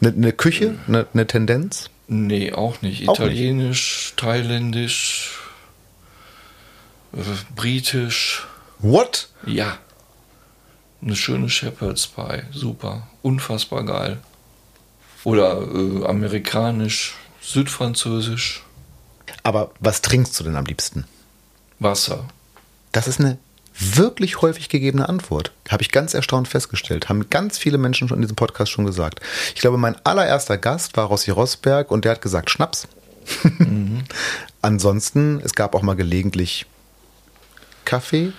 Eine ne Küche, eine ne Tendenz? Nee, auch nicht. Auch nicht. Italienisch, thailändisch, äh, britisch. What? Ja. Eine schöne Shepherd's Pie. Super. Unfassbar geil. Oder äh, amerikanisch, südfranzösisch. Aber was trinkst du denn am liebsten? Wasser. Das ist eine wirklich häufig gegebene Antwort. Habe ich ganz erstaunt festgestellt. Haben ganz viele Menschen schon in diesem Podcast schon gesagt. Ich glaube, mein allererster Gast war Rossi Rosberg und der hat gesagt Schnaps. Mhm. [LAUGHS] Ansonsten, es gab auch mal gelegentlich Kaffee.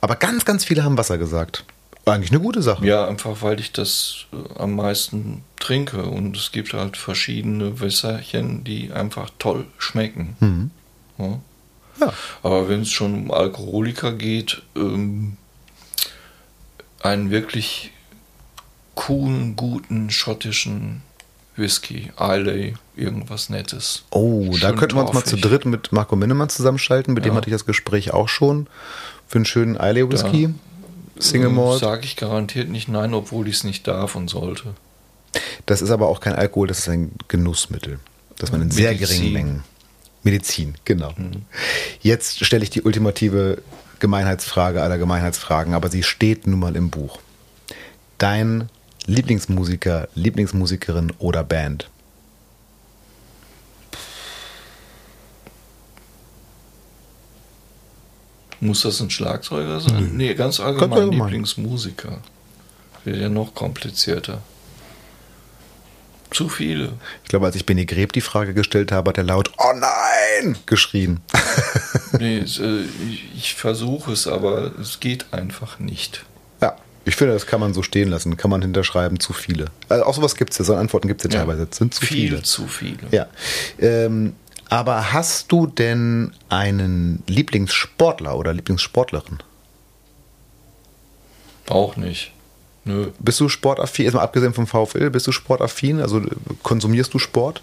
Aber ganz, ganz viele haben Wasser gesagt. Eigentlich eine gute Sache. Ja, einfach weil ich das äh, am meisten trinke. Und es gibt halt verschiedene Wässerchen, die einfach toll schmecken. Mhm. Ja. Ja. Aber wenn es schon um Alkoholiker geht, ähm, einen wirklich coolen, guten schottischen Whisky, Islay, irgendwas Nettes. Oh, Schön da könnten wir uns mal zu dritt mit Marco Minnemann zusammenschalten. Mit ja. dem hatte ich das Gespräch auch schon. Für einen schönen Islay Whisky. Da Single Malt? Sage ich garantiert nicht nein, obwohl ich es nicht darf und sollte. Das ist aber auch kein Alkohol, das ist ein Genussmittel, das man in Medizin. sehr geringen Mengen. Medizin, genau. Mhm. Jetzt stelle ich die ultimative Gemeinheitsfrage aller Gemeinheitsfragen, aber sie steht nun mal im Buch. Dein Lieblingsmusiker, Lieblingsmusikerin oder Band? Muss das ein Schlagzeuger sein? Nee, ganz allgemein, allgemein. Lieblingsmusiker. Wird ja noch komplizierter. Zu viele. Ich glaube, als ich Benny Greb die Frage gestellt habe, hat er laut Oh nein geschrien. [LAUGHS] nee, äh, ich, versuche es, aber es geht einfach nicht. Ja, ich finde, das kann man so stehen lassen. Kann man hinterschreiben, zu viele. Also auch sowas gibt es ja, so Antworten gibt es ja, ja teilweise. Es sind zu viel, viele. zu viele. Ja. Ähm, aber hast du denn einen Lieblingssportler oder Lieblingssportlerin? Auch nicht. Nö. Bist du sportaffin, erstmal abgesehen vom VfL, bist du sportaffin? Also konsumierst du Sport?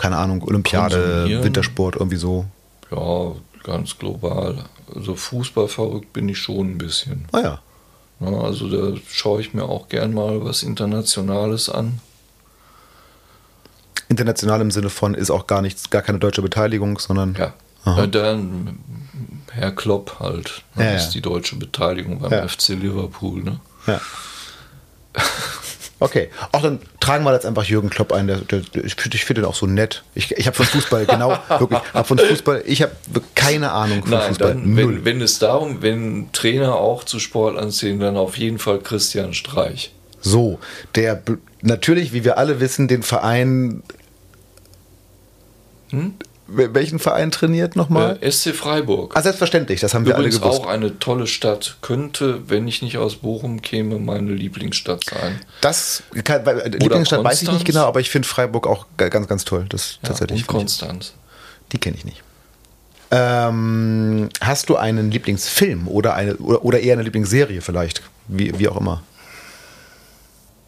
Keine Ahnung, Olympiade, Wintersport, irgendwie so? Ja, ganz global. Also Fußball verrückt bin ich schon ein bisschen. Ah ja. ja also da schaue ich mir auch gern mal was Internationales an. International im Sinne von ist auch gar nichts, gar keine deutsche Beteiligung, sondern. Ja. Aha. Dann Herr Klopp halt. Ne, ja, ist ja. die deutsche Beteiligung beim. FC Liverpool. Ne? Ja. [LAUGHS] Okay, auch dann tragen wir jetzt einfach Jürgen Klopp ein. Der, der, ich finde ich find den auch so nett. Ich, ich habe von Fußball, genau, [LAUGHS] wirklich, habe von Fußball, ich habe keine Ahnung von Nein, Fußball. Dann, wenn, wenn, es darum, wenn Trainer auch zu Sport anziehen, dann auf jeden Fall Christian Streich. So, der natürlich, wie wir alle wissen, den Verein hm? Welchen Verein trainiert nochmal? Äh, SC Freiburg. Ah, selbstverständlich, das haben Übrigens wir alle gewusst. auch eine tolle Stadt. Könnte, wenn ich nicht aus Bochum käme, meine Lieblingsstadt sein. Das, kann, weil, Lieblingsstadt weiß ich nicht genau, aber ich finde Freiburg auch ganz, ganz toll. Das ja, tatsächlich. Und Konstanz. Die kenne ich nicht. Ähm, hast du einen Lieblingsfilm oder, eine, oder, oder eher eine Lieblingsserie vielleicht? Wie, wie auch immer.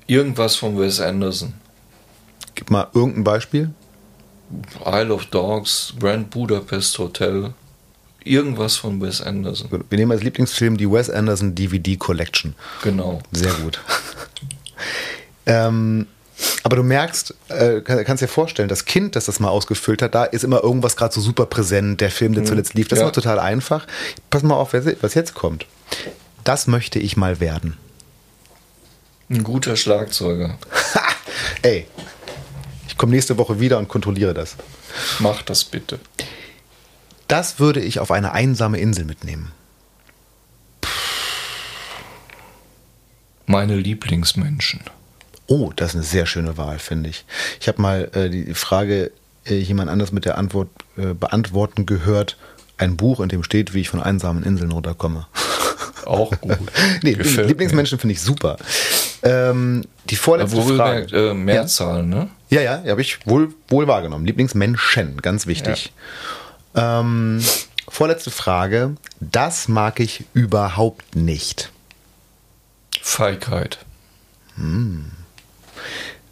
Irgendwas von Wes Anderson. Gib mal irgendein Beispiel. Isle of Dogs, Grand Budapest Hotel, irgendwas von Wes Anderson. Wir nehmen als Lieblingsfilm die Wes Anderson DVD Collection. Genau. Sehr gut. [LAUGHS] ähm, aber du merkst, äh, kannst dir vorstellen, das Kind, das das mal ausgefüllt hat, da ist immer irgendwas gerade so super präsent, der Film, der mhm. zuletzt lief. Das ja. ist immer total einfach. Pass mal auf, was jetzt kommt. Das möchte ich mal werden. Ein guter Schlagzeuger. [LAUGHS] Ey, komme nächste Woche wieder und kontrolliere das. Mach das bitte. Das würde ich auf eine einsame Insel mitnehmen. Meine Lieblingsmenschen. Oh, das ist eine sehr schöne Wahl, finde ich. Ich habe mal äh, die Frage äh, jemand anders mit der Antwort äh, beantworten gehört. Ein Buch, in dem steht, wie ich von einsamen Inseln runterkomme. Auch gut. [LAUGHS] nee, Lieblingsmenschen finde ich super. Ähm, die vorletzte Worüber, Frage. Äh, Mehrzahl, ja? ne? Ja, ja, habe ich wohl, wohl wahrgenommen. Lieblingsmenschen, ganz wichtig. Ja. Ähm, vorletzte Frage. Das mag ich überhaupt nicht. Feigheit. Hm.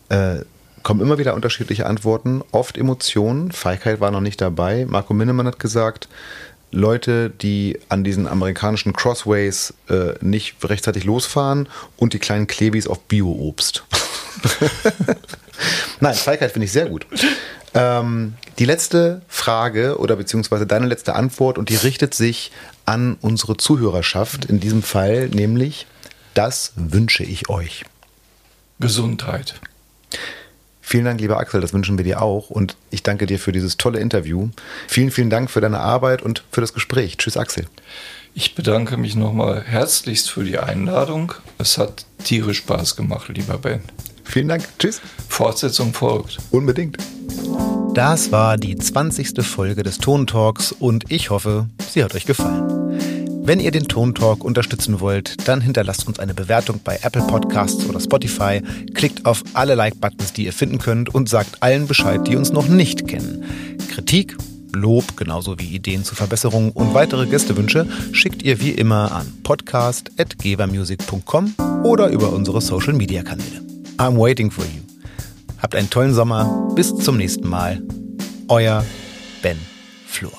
Äh, kommen immer wieder unterschiedliche Antworten. Oft Emotionen. Feigheit war noch nicht dabei. Marco Minnemann hat gesagt, Leute, die an diesen amerikanischen Crossways äh, nicht rechtzeitig losfahren und die kleinen Klebis auf Bio-Obst. [LAUGHS] Nein, Feigheit finde ich sehr gut. Ähm, die letzte Frage oder beziehungsweise deine letzte Antwort und die richtet sich an unsere Zuhörerschaft in diesem Fall, nämlich das wünsche ich euch. Gesundheit. Vielen Dank, lieber Axel, das wünschen wir dir auch. Und ich danke dir für dieses tolle Interview. Vielen, vielen Dank für deine Arbeit und für das Gespräch. Tschüss, Axel. Ich bedanke mich nochmal herzlichst für die Einladung. Es hat tierisch Spaß gemacht, lieber Ben. Vielen Dank. Tschüss. Fortsetzung folgt. Unbedingt. Das war die 20. Folge des Tontalks und ich hoffe, sie hat euch gefallen. Wenn ihr den Tontalk unterstützen wollt, dann hinterlasst uns eine Bewertung bei Apple Podcasts oder Spotify, klickt auf alle Like-Buttons, die ihr finden könnt und sagt allen Bescheid, die uns noch nicht kennen. Kritik, Lob, genauso wie Ideen zur Verbesserung und weitere Gästewünsche schickt ihr wie immer an podcast.gebermusic.com oder über unsere Social Media Kanäle. I'm waiting for you. Habt einen tollen Sommer. Bis zum nächsten Mal. Euer Ben Flor.